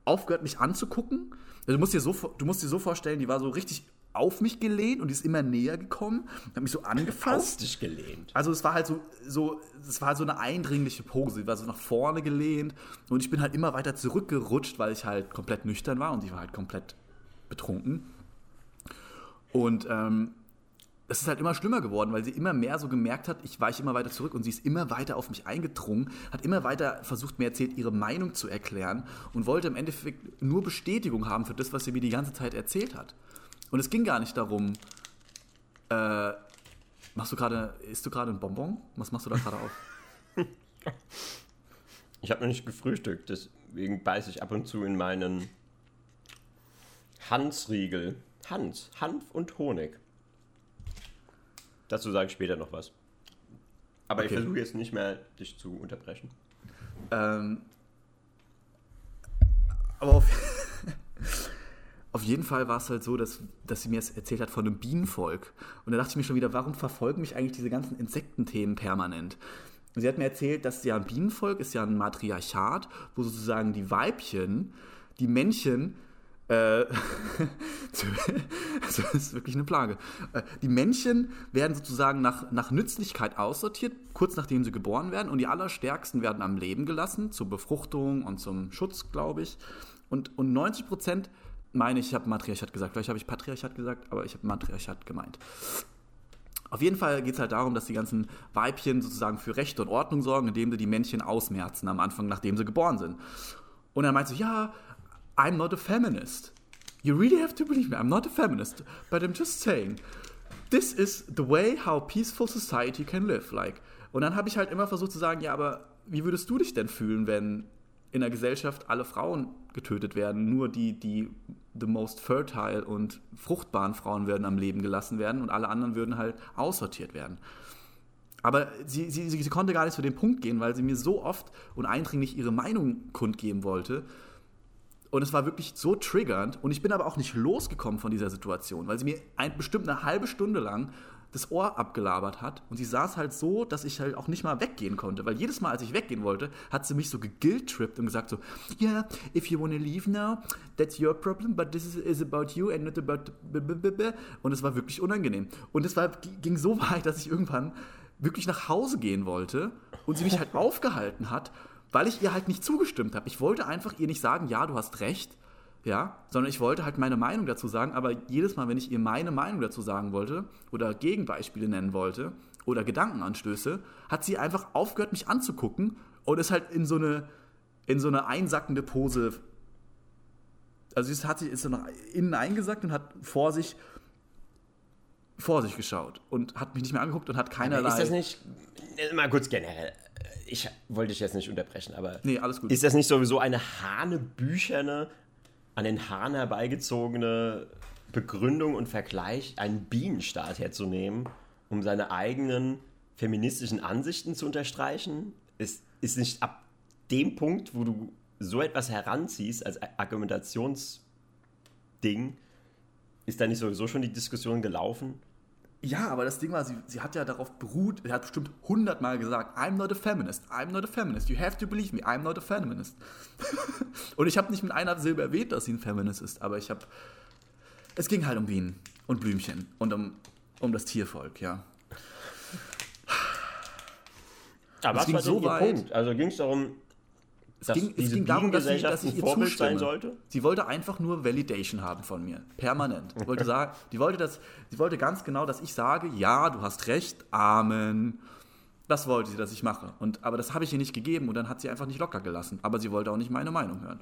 aufgehört, mich anzugucken. Also du, musst dir so, du musst dir so vorstellen, die war so richtig auf mich gelehnt und die ist immer näher gekommen, hat mich so angefasst. Auf dich gelehnt. Also es war halt so, so, es war so eine eindringliche Pose. Sie war so nach vorne gelehnt und ich bin halt immer weiter zurückgerutscht, weil ich halt komplett nüchtern war und sie war halt komplett betrunken. Und ähm, es ist halt immer schlimmer geworden, weil sie immer mehr so gemerkt hat, ich weiche immer weiter zurück und sie ist immer weiter auf mich eingedrungen, hat immer weiter versucht, mir erzählt, ihre Meinung zu erklären und wollte im Endeffekt nur Bestätigung haben für das, was sie mir die ganze Zeit erzählt hat. Und es ging gar nicht darum, Äh, machst du gerade, isst du gerade ein Bonbon? Was machst du da gerade auf? Ich habe noch nicht gefrühstückt, deswegen beiße ich ab und zu in meinen Hansriegel. Hans, Hanf und Honig. Dazu sage ich später noch was. Aber Okay. ich versuche jetzt nicht mehr, dich zu unterbrechen. Ähm, aber auf, auf jeden Fall war es halt so, dass, dass sie mir es erzählt hat von einem Bienenvolk. Und da dachte ich mir schon wieder, warum verfolgen mich eigentlich diese ganzen Insektenthemen permanent? Und sie hat mir erzählt, dass ja ein Bienenvolk ist ja ein Matriarchat, wo sozusagen die Weibchen, die Männchen, das ist wirklich eine Plage. Äh, Die Männchen werden sozusagen nach, nach Nützlichkeit aussortiert, kurz nachdem sie geboren werden, und die Allerstärksten werden am Leben gelassen, zur Befruchtung und zum Schutz, glaube ich. Und, und 90 Prozent, meine ich, ich habe Matriarchat gesagt, vielleicht habe ich Patriarchat gesagt, aber ich habe Matriarchat gemeint. Auf jeden Fall geht es halt darum, dass die ganzen Weibchen sozusagen für Recht und Ordnung sorgen, indem sie die Männchen ausmerzen am Anfang, nachdem sie geboren sind. Und dann meint sie, ja, I'm not a feminist. You really have to believe me, I'm not a feminist. But I'm just saying, this is the way how peaceful society can live. Like. Und dann habe ich halt immer versucht zu sagen, ja, aber wie würdest du dich denn fühlen, wenn in der Gesellschaft alle Frauen getötet werden, nur die, die the most fertile und fruchtbaren Frauen werden am Leben gelassen werden und alle anderen würden halt aussortiert werden. Aber sie, sie, sie, konnte gar nicht zu dem Punkt gehen, weil sie mir so oft und eindringlich ihre Meinung kundgeben wollte. Und es war wirklich so triggernd. Und ich bin aber auch nicht losgekommen von dieser Situation, weil sie mir ein, bestimmt eine halbe Stunde lang das Ohr abgelabert hat. Und sie saß halt so, dass ich halt auch nicht mal weggehen konnte. Weil jedes Mal, als ich weggehen wollte, hat sie mich so geguilt-trippt und gesagt so, yeah, if you wanna leave now, that's your problem, but this is, about you and not about... b- b- b- b-" Und es war wirklich unangenehm. Und es war, ging so weit, dass ich irgendwann wirklich nach Hause gehen wollte und sie mich halt aufgehalten hat, weil ich ihr halt nicht zugestimmt habe. Ich wollte einfach ihr nicht sagen, ja, du hast recht, ja, sondern ich wollte halt meine Meinung dazu sagen, aber jedes Mal, wenn ich ihr meine Meinung dazu sagen wollte oder Gegenbeispiele nennen wollte oder Gedankenanstöße, hat sie einfach aufgehört, mich anzugucken und ist halt in so eine, in so eine einsackende Pose. Also sie hat sich ist so nach innen eingesackt und hat vor sich vor sich geschaut und hat mich nicht mehr angeguckt und hat keinerlei. Ist das nicht, äh, mal kurz generell, ich wollte dich jetzt nicht unterbrechen, aber Nee, alles gut. ist das nicht sowieso eine hanebücherne, an den Hahn herbeigezogene Begründung und Vergleich, einen Bienenstaat herzunehmen, um seine eigenen feministischen Ansichten zu unterstreichen? Ist, ist nicht ab dem Punkt, wo du so etwas heranziehst als Argumentationsding, ist da nicht sowieso schon die Diskussion gelaufen? Ja, aber das Ding war, sie, sie hat ja darauf beruht, sie hat bestimmt hundertmal gesagt, I'm not a feminist, I'm not a feminist, you have to believe me, I'm not a feminist. und ich habe nicht mit einer Silbe erwähnt, dass sie ein Feminist ist, aber ich habe, es ging halt um Bienen und Blümchen und um, um das Tiervolk, ja. Aber Es ging was war so ihr weit- Punkt? Also ging es darum, dass ging, es ging darum, dass, sie, dass ich ihr Vorbild sein sollte? Sie wollte einfach nur Validation haben von mir, permanent. Sie wollte sagen, die wollte das, sie wollte ganz genau, dass ich sage, ja, du hast recht, Amen. Das wollte sie, dass ich mache. Und, aber das habe ich ihr nicht gegeben und dann hat sie einfach nicht locker gelassen. Aber sie wollte auch nicht meine Meinung hören.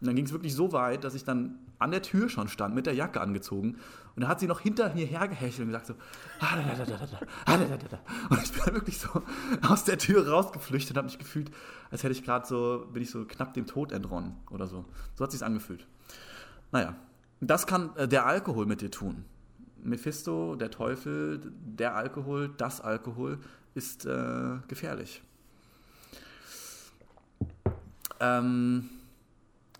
Und dann ging es wirklich so weit, dass ich dann an der Tür schon stand, mit der Jacke angezogen. Und da hat sie noch hinter mir hergehechelt und gesagt so, "Ah, ah, da, da, da, da." und ich bin dann wirklich so aus der Tür rausgeflüchtet und habe mich gefühlt, als hätte ich gerade so, bin ich so knapp dem Tod entronnen oder so. So hat sich's angefühlt. Naja, das kann äh, der Alkohol mit dir tun. Mephisto, der Teufel, der Alkohol, das Alkohol ist äh, gefährlich. Ähm,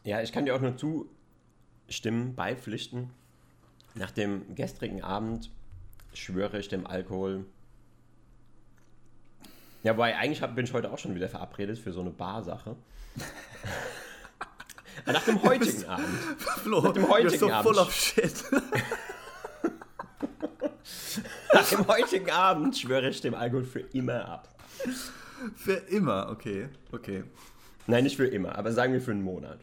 Ja, ich kann dir auch nur zustimmen, beipflichten. Nach dem gestrigen Abend schwöre ich dem Alkohol. Ja, wobei eigentlich hab, bin ich heute auch schon wieder verabredet für so eine Barsache. Nach dem heutigen Abend. Flo, dem heutigen so Abend. full of shit. Nach dem heutigen Abend schwöre ich dem Alkohol für immer ab. Für immer, okay, okay. Nein, nicht für immer, aber sagen wir für einen Monat.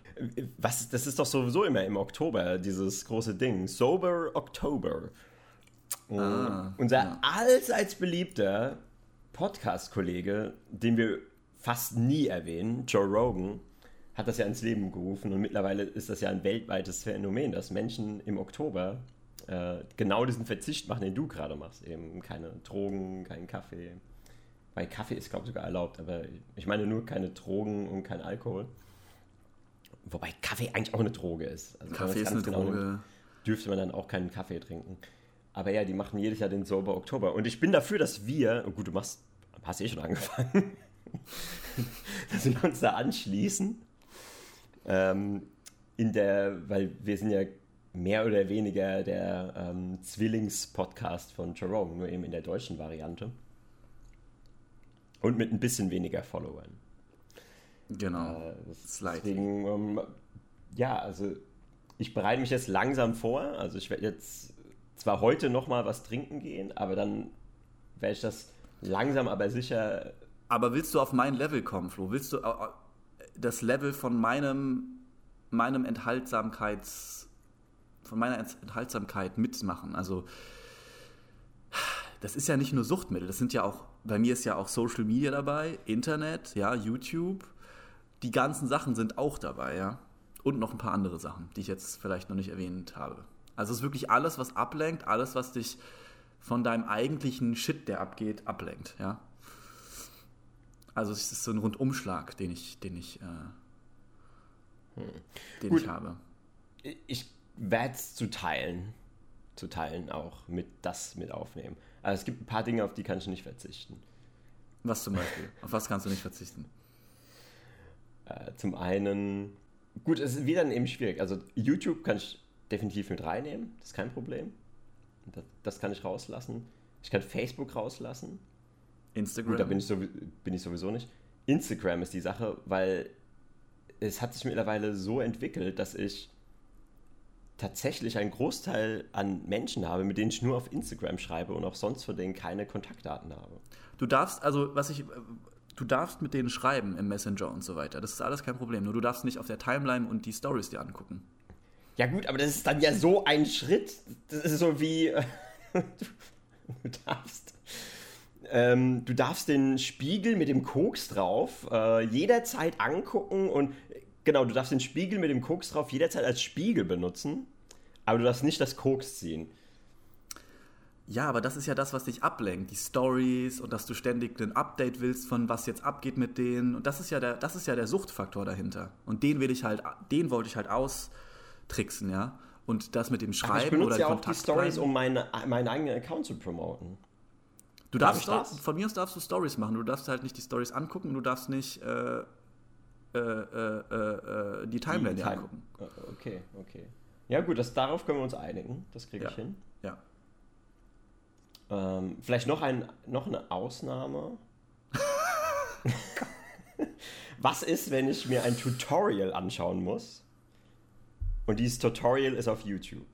Was, das ist doch sowieso immer im Oktober, dieses große Ding. Sober Oktober. Ah, Unser ja. allseits beliebter Podcast-Kollege, den wir fast nie erwähnen, Joe Rogan, hat das ja ins Leben gerufen und mittlerweile ist das ja ein weltweites Phänomen, dass Menschen im Oktober äh, genau diesen Verzicht machen, den du gerade machst. Eben keine Drogen, keinen Kaffee. Weil Kaffee ist, glaube ich, sogar erlaubt, aber ich meine nur keine Drogen und kein Alkohol. Wobei Kaffee eigentlich auch eine Droge ist. Also Kaffee ist eine genau Droge. nimmt, dürfte man dann auch keinen Kaffee trinken. Aber ja, die machen jedes Jahr den Sober Oktober. Und ich bin dafür, dass wir, oh gut, du machst, hast eh schon angefangen, dass wir uns da anschließen. Ähm, in der, weil wir sind ja mehr oder weniger der ähm, Zwillings-Podcast von Jerome, nur eben in der deutschen Variante. Und mit ein bisschen weniger Followern. Genau. Äh, deswegen, ähm, ja, also ich bereite mich jetzt langsam vor. Also ich werde jetzt zwar heute noch mal was trinken gehen, aber dann werde ich das langsam, aber sicher. Aber willst du auf mein Level kommen, Flo? Willst du äh, äh, das Level von meinem, meinem Enthaltsamkeits, von meiner Ent- Enthaltsamkeit mitmachen? Also, das ist ja nicht nur Suchtmittel, das sind ja auch, bei mir ist ja auch Social Media dabei, Internet, ja, YouTube. Die ganzen Sachen sind auch dabei, ja. Und noch ein paar andere Sachen, die ich jetzt vielleicht noch nicht erwähnt habe. Also es ist wirklich alles, was ablenkt, alles, was dich von deinem eigentlichen Shit, der abgeht, ablenkt, ja. Also es ist so ein Rundumschlag, den ich, den ich, äh, den Gut. ich habe. Ich es zu teilen, zu teilen auch mit das mit aufnehmen. Also es gibt ein paar Dinge, auf die kann ich nicht verzichten. Was zum Beispiel? Auf was kannst du nicht verzichten? Äh, zum einen, gut, es ist wieder eben schwierig. Also YouTube kann ich definitiv mit reinnehmen, das ist kein Problem. Das, das kann ich rauslassen. Ich kann Facebook rauslassen. Instagram? Gut, da bin ich, sowie- bin ich sowieso nicht. Instagram ist die Sache, weil es hat sich mittlerweile so entwickelt, dass ich tatsächlich einen Großteil an Menschen habe, mit denen ich nur auf Instagram schreibe und auch sonst von denen keine Kontaktdaten habe. Du darfst, also was ich, äh, du darfst mit denen schreiben im Messenger und so weiter. Das ist alles kein Problem. Nur du darfst nicht auf der Timeline und die Stories dir angucken. Ja gut, aber das ist dann ja so ein Schritt. Das ist so wie äh, du darfst ähm, du darfst den Spiegel mit dem Koks drauf äh, jederzeit angucken und genau, du darfst den Spiegel mit dem Koks drauf jederzeit als Spiegel benutzen, aber du darfst nicht das Koks ziehen. Ja, aber das ist ja das, was dich ablenkt, die Stories und dass du ständig ein Update willst von was jetzt abgeht mit denen und das ist ja der, das ist ja der Suchtfaktor dahinter und den will ich halt, den wollte ich halt austricksen, ja. Und das mit dem Aber ich Schreiben oder benutze ja auch die Stories, um meine, meinen eigenen Account zu promoten. Du Darf darfst ich das? von mir aus darfst du Stories machen. Du darfst halt nicht die Stories angucken, du darfst nicht äh, äh, äh, äh, die Timeline dir Time- angucken. Äh, Okay, okay. Ja gut, das, darauf können wir uns einigen. Das kriege ich Ja. hin. Ja. Ähm, vielleicht noch, ein, noch eine Ausnahme. Was ist, wenn ich mir ein Tutorial anschauen muss? Und dieses Tutorial ist auf YouTube.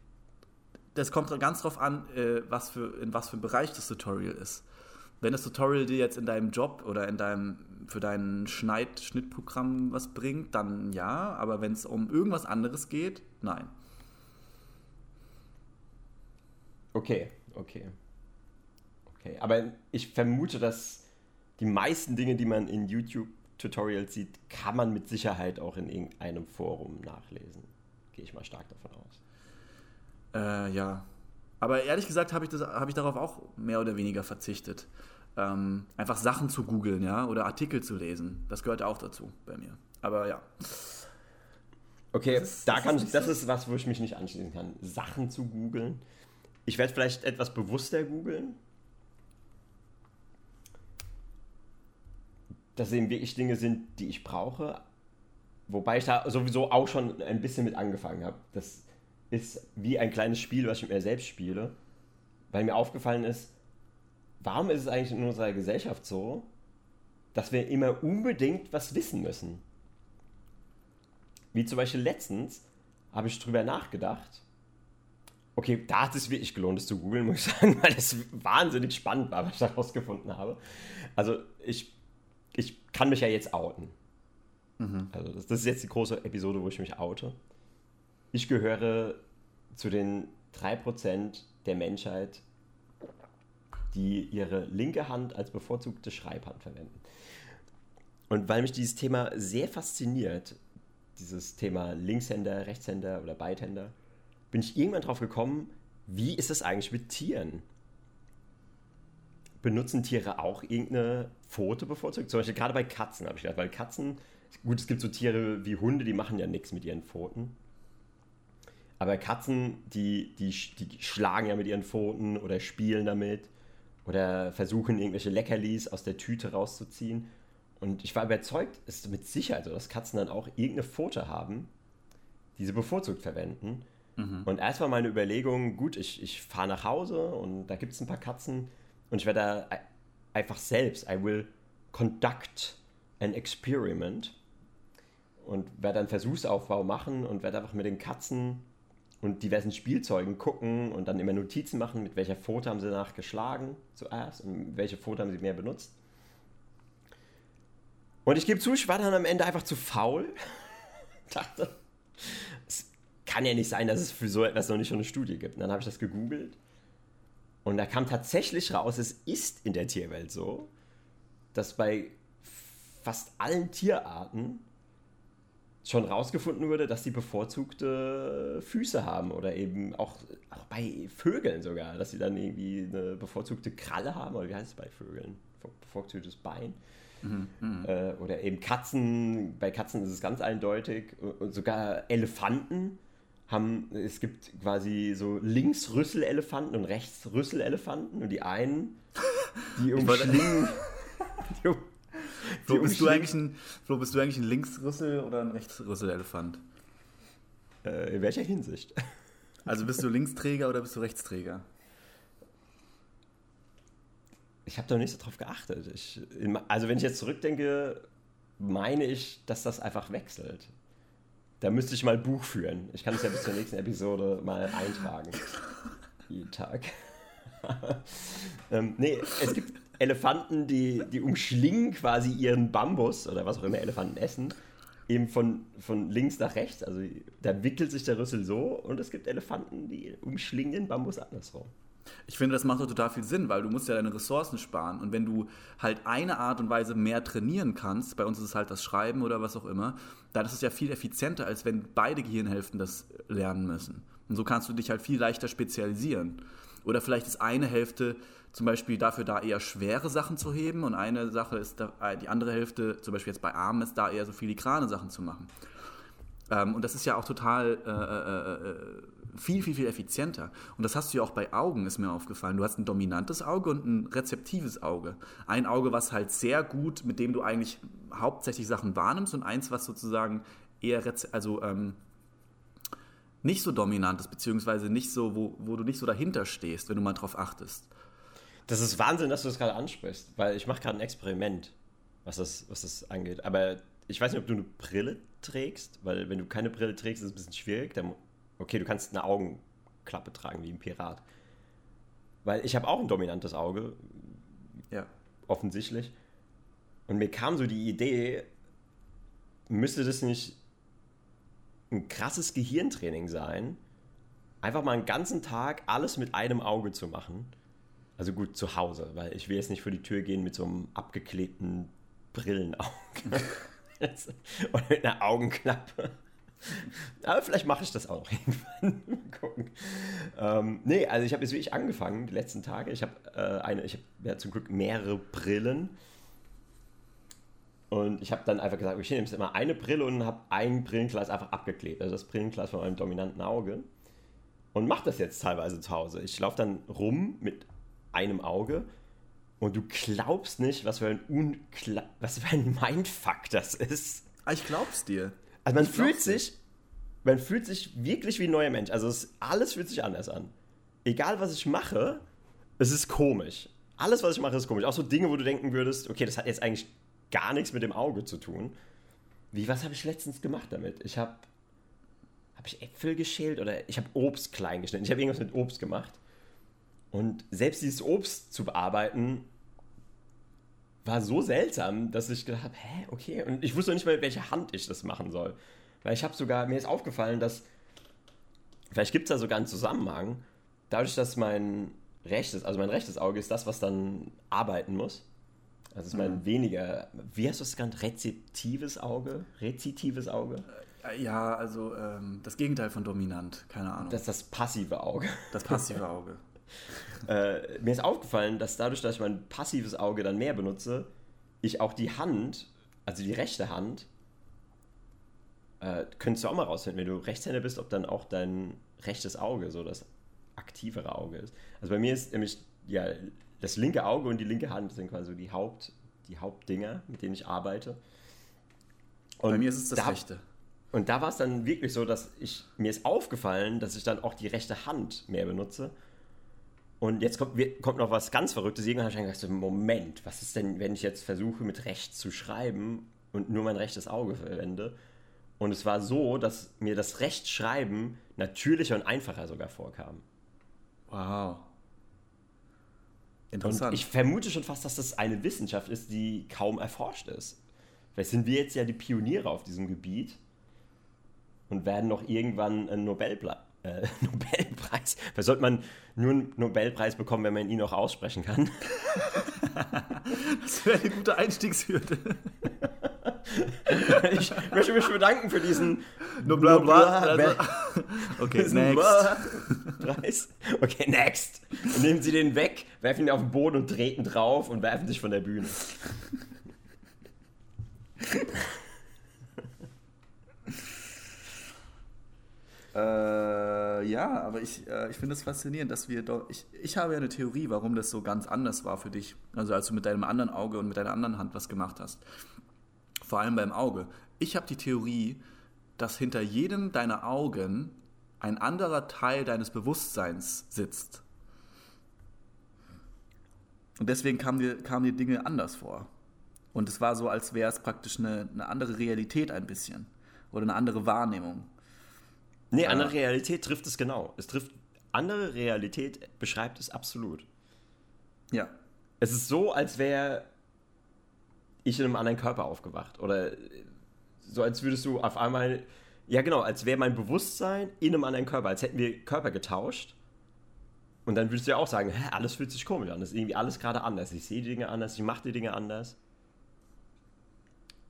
Das kommt ganz drauf an, was für, in was für einem Bereich das Tutorial ist. Wenn das Tutorial dir jetzt in deinem Job oder in deinem, für dein Schneid Schnittprogramm was bringt, dann ja. Aber wenn es um irgendwas anderes geht, nein. Okay, okay. Okay, aber ich vermute, dass die meisten Dinge, die man in YouTube-Tutorials sieht, kann man mit Sicherheit auch in irgendeinem Forum nachlesen. Gehe ich mal stark davon aus. Äh, ja. Aber ehrlich gesagt habe ich, das- habe ich darauf auch mehr oder weniger verzichtet. Ähm, einfach Sachen zu googeln, ja, oder Artikel zu lesen. Das gehört auch dazu bei mir. Aber ja. Okay, Das ist- da das kann ist das so- ist was, wo ich mich nicht anschließen kann. Sachen zu googeln. Ich werde vielleicht etwas bewusster googeln. Dass eben wirklich Dinge sind, die ich brauche. Wobei ich da sowieso auch schon ein bisschen mit angefangen habe. Das ist wie ein kleines Spiel, was ich mit mir selbst spiele. Weil mir aufgefallen ist, warum ist es eigentlich in unserer Gesellschaft so, dass wir immer unbedingt was wissen müssen? Wie zum Beispiel letztens habe ich drüber nachgedacht. Okay, da hat es wirklich gelohnt, es zu googeln, muss ich sagen, weil es wahnsinnig spannend war, was ich da rausgefunden habe. Also ich, ich kann mich ja jetzt outen. Also das, das ist jetzt die große Episode, wo ich mich oute. Ich gehöre zu den 3% der Menschheit, die ihre linke Hand als bevorzugte Schreibhand verwenden. Und weil mich dieses Thema sehr fasziniert, dieses Thema Linkshänder, Rechtshänder oder Beidhänder, bin ich irgendwann drauf gekommen, wie ist es eigentlich mit Tieren? Benutzen Tiere auch irgendeine Pfote bevorzugt? Zum Beispiel gerade bei Katzen habe ich gedacht, weil Katzen, gut, es gibt so Tiere wie Hunde, die machen ja nichts mit ihren Pfoten. Aber Katzen, die, die, die schlagen ja mit ihren Pfoten oder spielen damit oder versuchen irgendwelche Leckerlis aus der Tüte rauszuziehen. Und ich war überzeugt, es ist mit Sicherheit so, dass Katzen dann auch irgendeine Pfote haben, die sie bevorzugt verwenden. Mhm. Und erst war meine Überlegung, gut, ich, ich fahre nach Hause und da gibt es ein paar Katzen und ich werde da einfach selbst, I will conduct an experiment und werde dann Versuchsaufbau machen und werde einfach mit den Katzen und diversen Spielzeugen gucken und dann immer Notizen machen, mit welcher Pfote haben sie danach geschlagen zuerst und welche Pfote haben sie mehr benutzt. Und ich gebe zu, ich war dann am Ende einfach zu faul. Dachte, es kann ja nicht sein, dass es für so etwas noch nicht schon eine Studie gibt. Und dann habe ich das gegoogelt und da kam tatsächlich raus, es ist in der Tierwelt so, dass bei fast allen Tierarten schon rausgefunden wurde, dass sie bevorzugte Füße haben oder eben auch, auch bei Vögeln sogar, dass sie dann irgendwie eine bevorzugte Kralle haben oder wie heißt es bei Vögeln? Bevorzugtes Bein. Mhm, mh. äh, oder eben Katzen, bei Katzen ist es ganz eindeutig und sogar Elefanten haben, es gibt quasi so Linksrüsselelefanten und Rechtsrüsselelefanten und die einen, die umschlingen, die, Flo, bist du eigentlich ein, Flo, bist du eigentlich ein Linksrüssel oder ein Rechtsrüsselelefant? Äh, in welcher Hinsicht? Also bist du Linksträger oder bist du Rechtsträger? Ich habe da nicht so drauf geachtet. Ich, also wenn ich jetzt zurückdenke, meine ich, dass das einfach wechselt. Da müsste ich mal Buch führen. Ich kann es ja bis zur nächsten Episode mal eintragen. Jeden Tag. ähm, nee, es gibt Elefanten, die, die umschlingen quasi ihren Bambus oder was auch immer Elefanten essen, eben von, von links nach rechts. Also da wickelt sich der Rüssel so und es gibt Elefanten, die umschlingen den Bambus andersrum. Ich finde, das macht doch total viel Sinn, weil du musst ja deine Ressourcen sparen. Und wenn du halt eine Art und Weise mehr trainieren kannst, bei uns ist es halt das Schreiben oder was auch immer, dann ist es ja viel effizienter, als wenn beide Gehirnhälften das lernen müssen. Und so kannst du dich halt viel leichter spezialisieren. Oder vielleicht ist eine Hälfte zum Beispiel dafür da, eher schwere Sachen zu heben und eine Sache ist, da, äh, die andere Hälfte, zum Beispiel jetzt bei Armen, ist da eher so filigrane Sachen zu machen. Ähm, und das ist ja auch total äh, äh, äh, viel, viel, viel effizienter. Und das hast du ja auch bei Augen, ist mir aufgefallen. Du hast ein dominantes Auge und ein rezeptives Auge. Ein Auge, was halt sehr gut, mit dem du eigentlich hauptsächlich Sachen wahrnimmst und eins, was sozusagen eher, also ähm, nicht so dominant ist, beziehungsweise nicht so, wo, wo du nicht so dahinter stehst, wenn du mal drauf achtest. Das ist Wahnsinn, dass du das gerade ansprichst, weil ich mache gerade ein Experiment, was das, was das angeht. Aber ich weiß nicht, ob du eine Brille trägst, weil wenn du keine Brille trägst, ist es ein bisschen schwierig. Dann, okay, du kannst eine Augenklappe tragen, wie ein Pirat. Weil ich habe auch ein dominantes Auge. Ja. Offensichtlich. Und mir kam so die Idee, müsste das nicht ein krasses Gehirntraining sein, einfach mal einen ganzen Tag alles mit einem Auge zu machen. Also gut, zu Hause, weil ich will jetzt nicht vor die Tür gehen mit so einem abgeklebten Brillenauge. Oder mit einer Augenklappe. Aber vielleicht mache ich das auch irgendwann. Mal gucken. Ähm, nee, also ich habe jetzt wirklich angefangen, die letzten Tage. Ich habe äh, eine, ich habe ja zum Glück mehrere Brillen und ich habe dann einfach gesagt, ich nehme jetzt immer eine Brille und habe ein Brillenglas einfach abgeklebt. Also das Brillenglas von meinem dominanten Auge. Und mache das jetzt teilweise zu Hause. Ich laufe dann rum mit einem Auge und du glaubst nicht, was für ein, Unkla was für ein Mindfuck das ist. Ah, ich glaub's dir. Also man ich fühlt sich, man fühlt sich wirklich wie ein neuer Mensch. Also es, alles fühlt sich anders an. Egal was ich mache, es ist komisch. Alles, was ich mache, ist komisch. Auch so Dinge, wo du denken würdest, okay, das hat jetzt eigentlich gar nichts mit dem Auge zu tun. Wie, was habe ich letztens gemacht damit? Ich habe habe ich Äpfel geschält oder ich habe Obst klein geschnitten. Ich habe irgendwas mit Obst gemacht. Und selbst dieses Obst zu bearbeiten, war so seltsam, dass ich gedacht habe, hä, okay. Und ich wusste nicht mal, mit welcher Hand ich das machen soll. Weil ich habe sogar, mir ist aufgefallen, dass, vielleicht gibt es da sogar einen Zusammenhang, dadurch, dass mein rechtes, also mein rechtes Auge ist das, was dann arbeiten muss. Also ist mein mhm. weniger, wie hast du es genannt, rezeptives Auge? Rezitives Auge? Äh, Ja, also ähm, das Gegenteil von dominant, keine Ahnung. Das ist das passive Auge. das passive Auge. Äh, mir ist aufgefallen, dass dadurch, dass ich mein passives Auge dann mehr benutze, ich auch die Hand, also die rechte Hand, äh, könntest du auch mal rausfinden, wenn du Rechtshänder bist, ob dann auch dein rechtes Auge so das aktivere Auge ist. Also bei mir ist nämlich ja das linke Auge und die linke Hand sind quasi die Haupt die Hauptdinger, mit denen ich arbeite. Und Bei mir ist es das da, rechte. Und da war es dann wirklich so, dass ich mir ist aufgefallen, dass ich dann auch die rechte Hand mehr benutze. Und jetzt kommt, kommt noch was ganz Verrücktes. Irgendwann habe ich dann gedacht, so, Moment, was ist denn, wenn ich jetzt versuche, mit rechts zu schreiben und nur mein rechtes Auge verwende? Und es war so, dass mir das Rechtschreiben natürlicher und einfacher sogar vorkam. Wow. Und Interessant. ich vermute schon fast, dass das eine Wissenschaft ist, die kaum erforscht ist. Vielleicht sind wir jetzt ja die Pioniere auf diesem Gebiet und werden noch irgendwann einen Nobelpla äh, Nobelpreis. Vielleicht sollte man nur einen Nobelpreis bekommen, wenn man ihn auch aussprechen kann. das wäre eine gute Einstiegshürde. Ich möchte mich bedanken für diesen Nur bla bla. Nobel- Also, okay, next. Preis. Okay, next. Und nehmen Sie den weg, werfen ihn auf den Boden und treten drauf und werfen sich von der Bühne. Äh, ja, aber ich, äh, ich finde es faszinierend, dass wir doch. Ich, ich habe ja eine Theorie, warum das so ganz anders war für dich. Also, als du mit deinem anderen Auge und mit deiner anderen Hand was gemacht hast. Vor allem beim Auge. Ich habe die Theorie, dass hinter jedem deiner Augen ein anderer Teil deines Bewusstseins sitzt. Und deswegen kamen dir, kamen dir Dinge anders vor. Und es war so, als wäre es praktisch eine, eine andere Realität ein bisschen. Oder eine andere Wahrnehmung. Nee, andere Realität trifft es genau. Es trifft andere Realität, beschreibt es absolut. Ja. Es ist so, als wäre ich in einem anderen Körper aufgewacht. Oder so, als würdest du auf einmal. Ja, genau, als wäre mein Bewusstsein in einem anderen Körper, als hätten wir Körper getauscht. Und dann würdest du ja auch sagen, hä, alles fühlt sich komisch an. Das ist irgendwie alles gerade anders. Ich sehe die Dinge anders, ich mache die Dinge anders.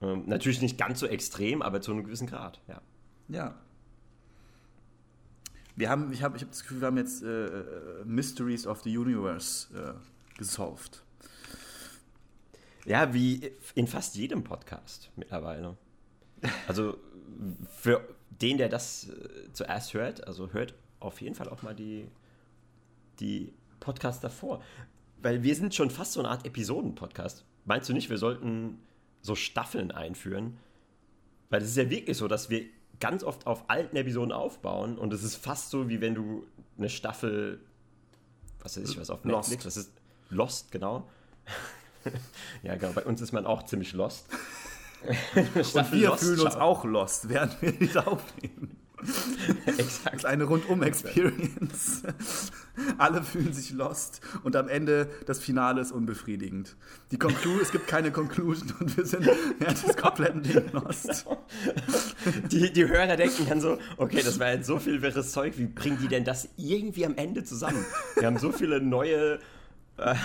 Ähm, natürlich nicht ganz so extrem, aber zu einem gewissen Grad, ja. Ja. Wir haben, ich habe ich hab das Gefühl, wir haben jetzt äh, äh, Mysteries of the Universe äh, gesolved. Ja, wie in fast jedem Podcast mittlerweile. Also für den, der das äh, zuerst hört, also hört auf jeden Fall auch mal die, die Podcasts davor. Weil wir sind schon fast so eine Art Episoden-Podcast. Meinst du nicht, wir sollten so Staffeln einführen? Weil es ist ja wirklich so, dass wir ganz oft auf alten Episoden aufbauen und es ist fast so, wie wenn du eine Staffel, was weiß ich, was auf Lost. Netflix, das ist Lost, genau. ja, genau, bei uns ist man auch ziemlich lost. Und wir fühlen uns auch lost, während wir diese aufnehmen. Das Exakt. ist eine Rundum-Experience. Alle fühlen sich lost und am Ende das Finale ist unbefriedigend. Die Conclu es gibt keine Conclusion und wir sind während des kompletten Ding lost. Die, die Hörer denken dann so, okay, das war jetzt so viel wirres Zeug, wie bringen die denn das irgendwie am Ende zusammen? Wir haben so viele neue äh,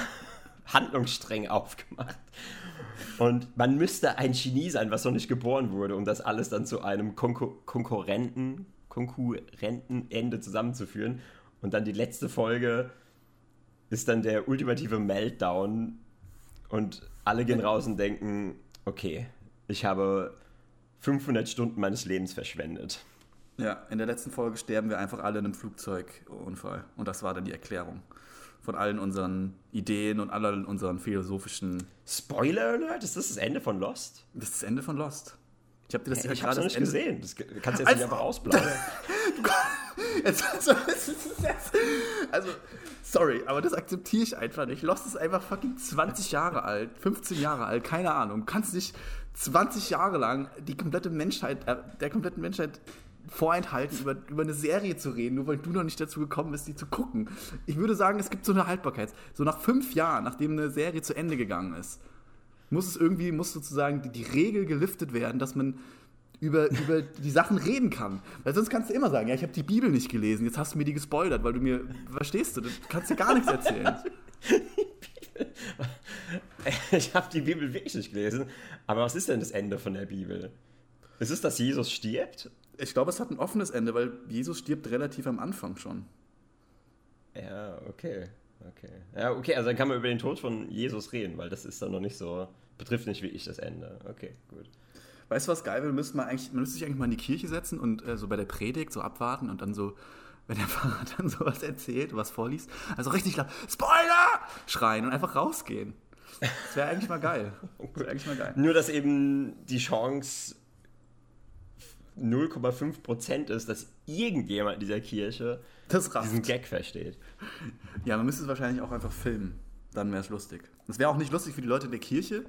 Handlungsstränge aufgemacht. Und man müsste ein Genie sein, was noch nicht geboren wurde, um das alles dann zu einem Konkur Konkurrenten, Konkurrenten Ende zusammenzuführen. Und dann die letzte Folge ist dann der ultimative Meltdown und alle gehen raus und denken, okay, ich habe 500 Stunden meines Lebens verschwendet. Ja, in der letzten Folge sterben wir einfach alle in einem Flugzeugunfall. Und das war dann die Erklärung von allen unseren Ideen und allen unseren philosophischen. Spoiler Alert, ist das das Ende von Lost? Das ist das Ende von Lost. Ich habe dir das ja hab's noch nicht Ende- gesehen. Das kannst du jetzt Also- nicht einfach ausblasen. Also, also, sorry, aber das akzeptiere ich einfach nicht. Lost ist einfach fucking 20 Jahre alt, 15 Jahre alt, keine Ahnung. Du kannst nicht 20 Jahre lang die komplette Menschheit, äh, der kompletten Menschheit vorenthalten, über, über eine Serie zu reden, nur weil du noch nicht dazu gekommen bist, die zu gucken. Ich würde sagen, es gibt so eine Haltbarkeit. So nach fünf Jahren, nachdem eine Serie zu Ende gegangen ist, muss es irgendwie, muss sozusagen die, die Regel geliftet werden, dass man über, über die Sachen reden kann. Weil sonst kannst du immer sagen, ja, ich habe die Bibel nicht gelesen, jetzt hast du mir die gespoilert, weil du mir, verstehst du, du kannst dir gar nichts erzählen. Ich habe die Bibel wirklich nicht gelesen. Aber was ist denn das Ende von der Bibel? Ist es, dass Jesus stirbt? Ich glaube, es hat ein offenes Ende, weil Jesus stirbt relativ am Anfang schon. Ja, okay. Okay. Ja, okay, also dann kann man über den Tod von Jesus reden, weil das ist dann noch nicht so, betrifft nicht wie ich das Ende. Okay, gut. Weißt du, was geil wäre? Müsste man, eigentlich, man müsste sich eigentlich mal in die Kirche setzen und äh, so bei der Predigt so abwarten und dann so, wenn der Pfarrer dann sowas erzählt, was vorliest, also richtig laut, Spoiler! schreien und einfach rausgehen. Das wäre eigentlich mal geil. Das wäre eigentlich mal geil. Nur, dass eben die Chance 0,5% ist, dass irgendjemand in dieser Kirche diesen Gag versteht. Ja, man müsste es wahrscheinlich auch einfach filmen. Dann wäre es lustig. Es wäre auch nicht lustig für die Leute in der Kirche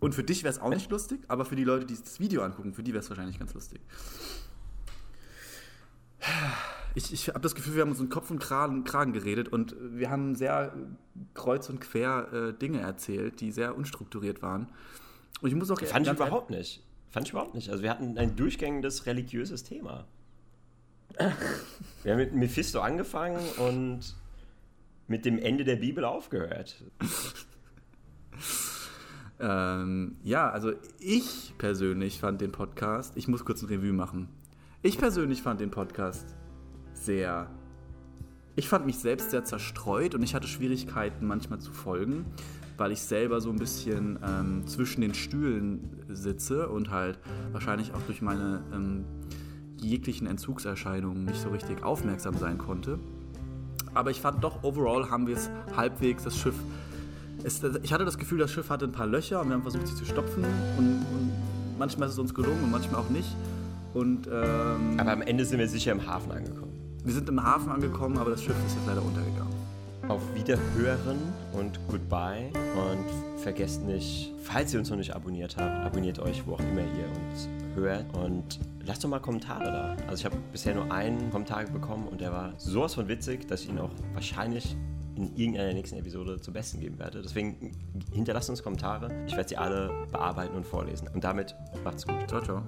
und für dich wäre es auch nicht lustig, aber für die Leute, die das Video angucken, für die wäre es wahrscheinlich ganz lustig. Ich, ich habe das Gefühl, wir haben uns um Kopf und Kragen, Kragen geredet und wir haben sehr kreuz und quer äh, Dinge erzählt, die sehr unstrukturiert waren. Und ich muss auch Fand ich überhaupt nicht. Fand ich überhaupt nicht. Also wir hatten ein durchgängiges religiöses Thema. Wir haben mit Mephisto angefangen und mit dem Ende der Bibel aufgehört. Ähm, ja, also ich persönlich fand den Podcast, ich muss kurz ein Revue machen. Ich persönlich fand den Podcast sehr. Ich fand mich selbst sehr zerstreut und ich hatte Schwierigkeiten manchmal zu folgen, weil ich selber so ein bisschen ähm, zwischen den Stühlen sitze und halt wahrscheinlich auch durch meine ähm, jeglichen Entzugserscheinungen nicht so richtig aufmerksam sein konnte. Aber ich fand doch, overall haben wir es halbwegs, das Schiff. Es, ich hatte das Gefühl, das Schiff hatte ein paar Löcher und wir haben versucht, sie zu stopfen. Und, und manchmal ist es uns gelungen und manchmal auch nicht. Und ähm, Aber am Ende sind wir sicher im Hafen angekommen. wir sind im Hafen angekommen, aber das Schiff ist jetzt leider untergegangen. Auf Wiederhören und Goodbye. Und vergesst nicht, falls ihr uns noch nicht abonniert habt, abonniert euch, wo auch immer ihr uns hört. Und lasst doch mal Kommentare da. Also ich habe bisher nur einen Kommentar bekommen und der war sowas von witzig, dass ich ihn auch wahrscheinlich in irgendeiner nächsten Episode zum Besten geben werde. Deswegen hinterlasst uns Kommentare. Ich werde sie alle bearbeiten und vorlesen. Und damit macht's gut. Ciao, ciao.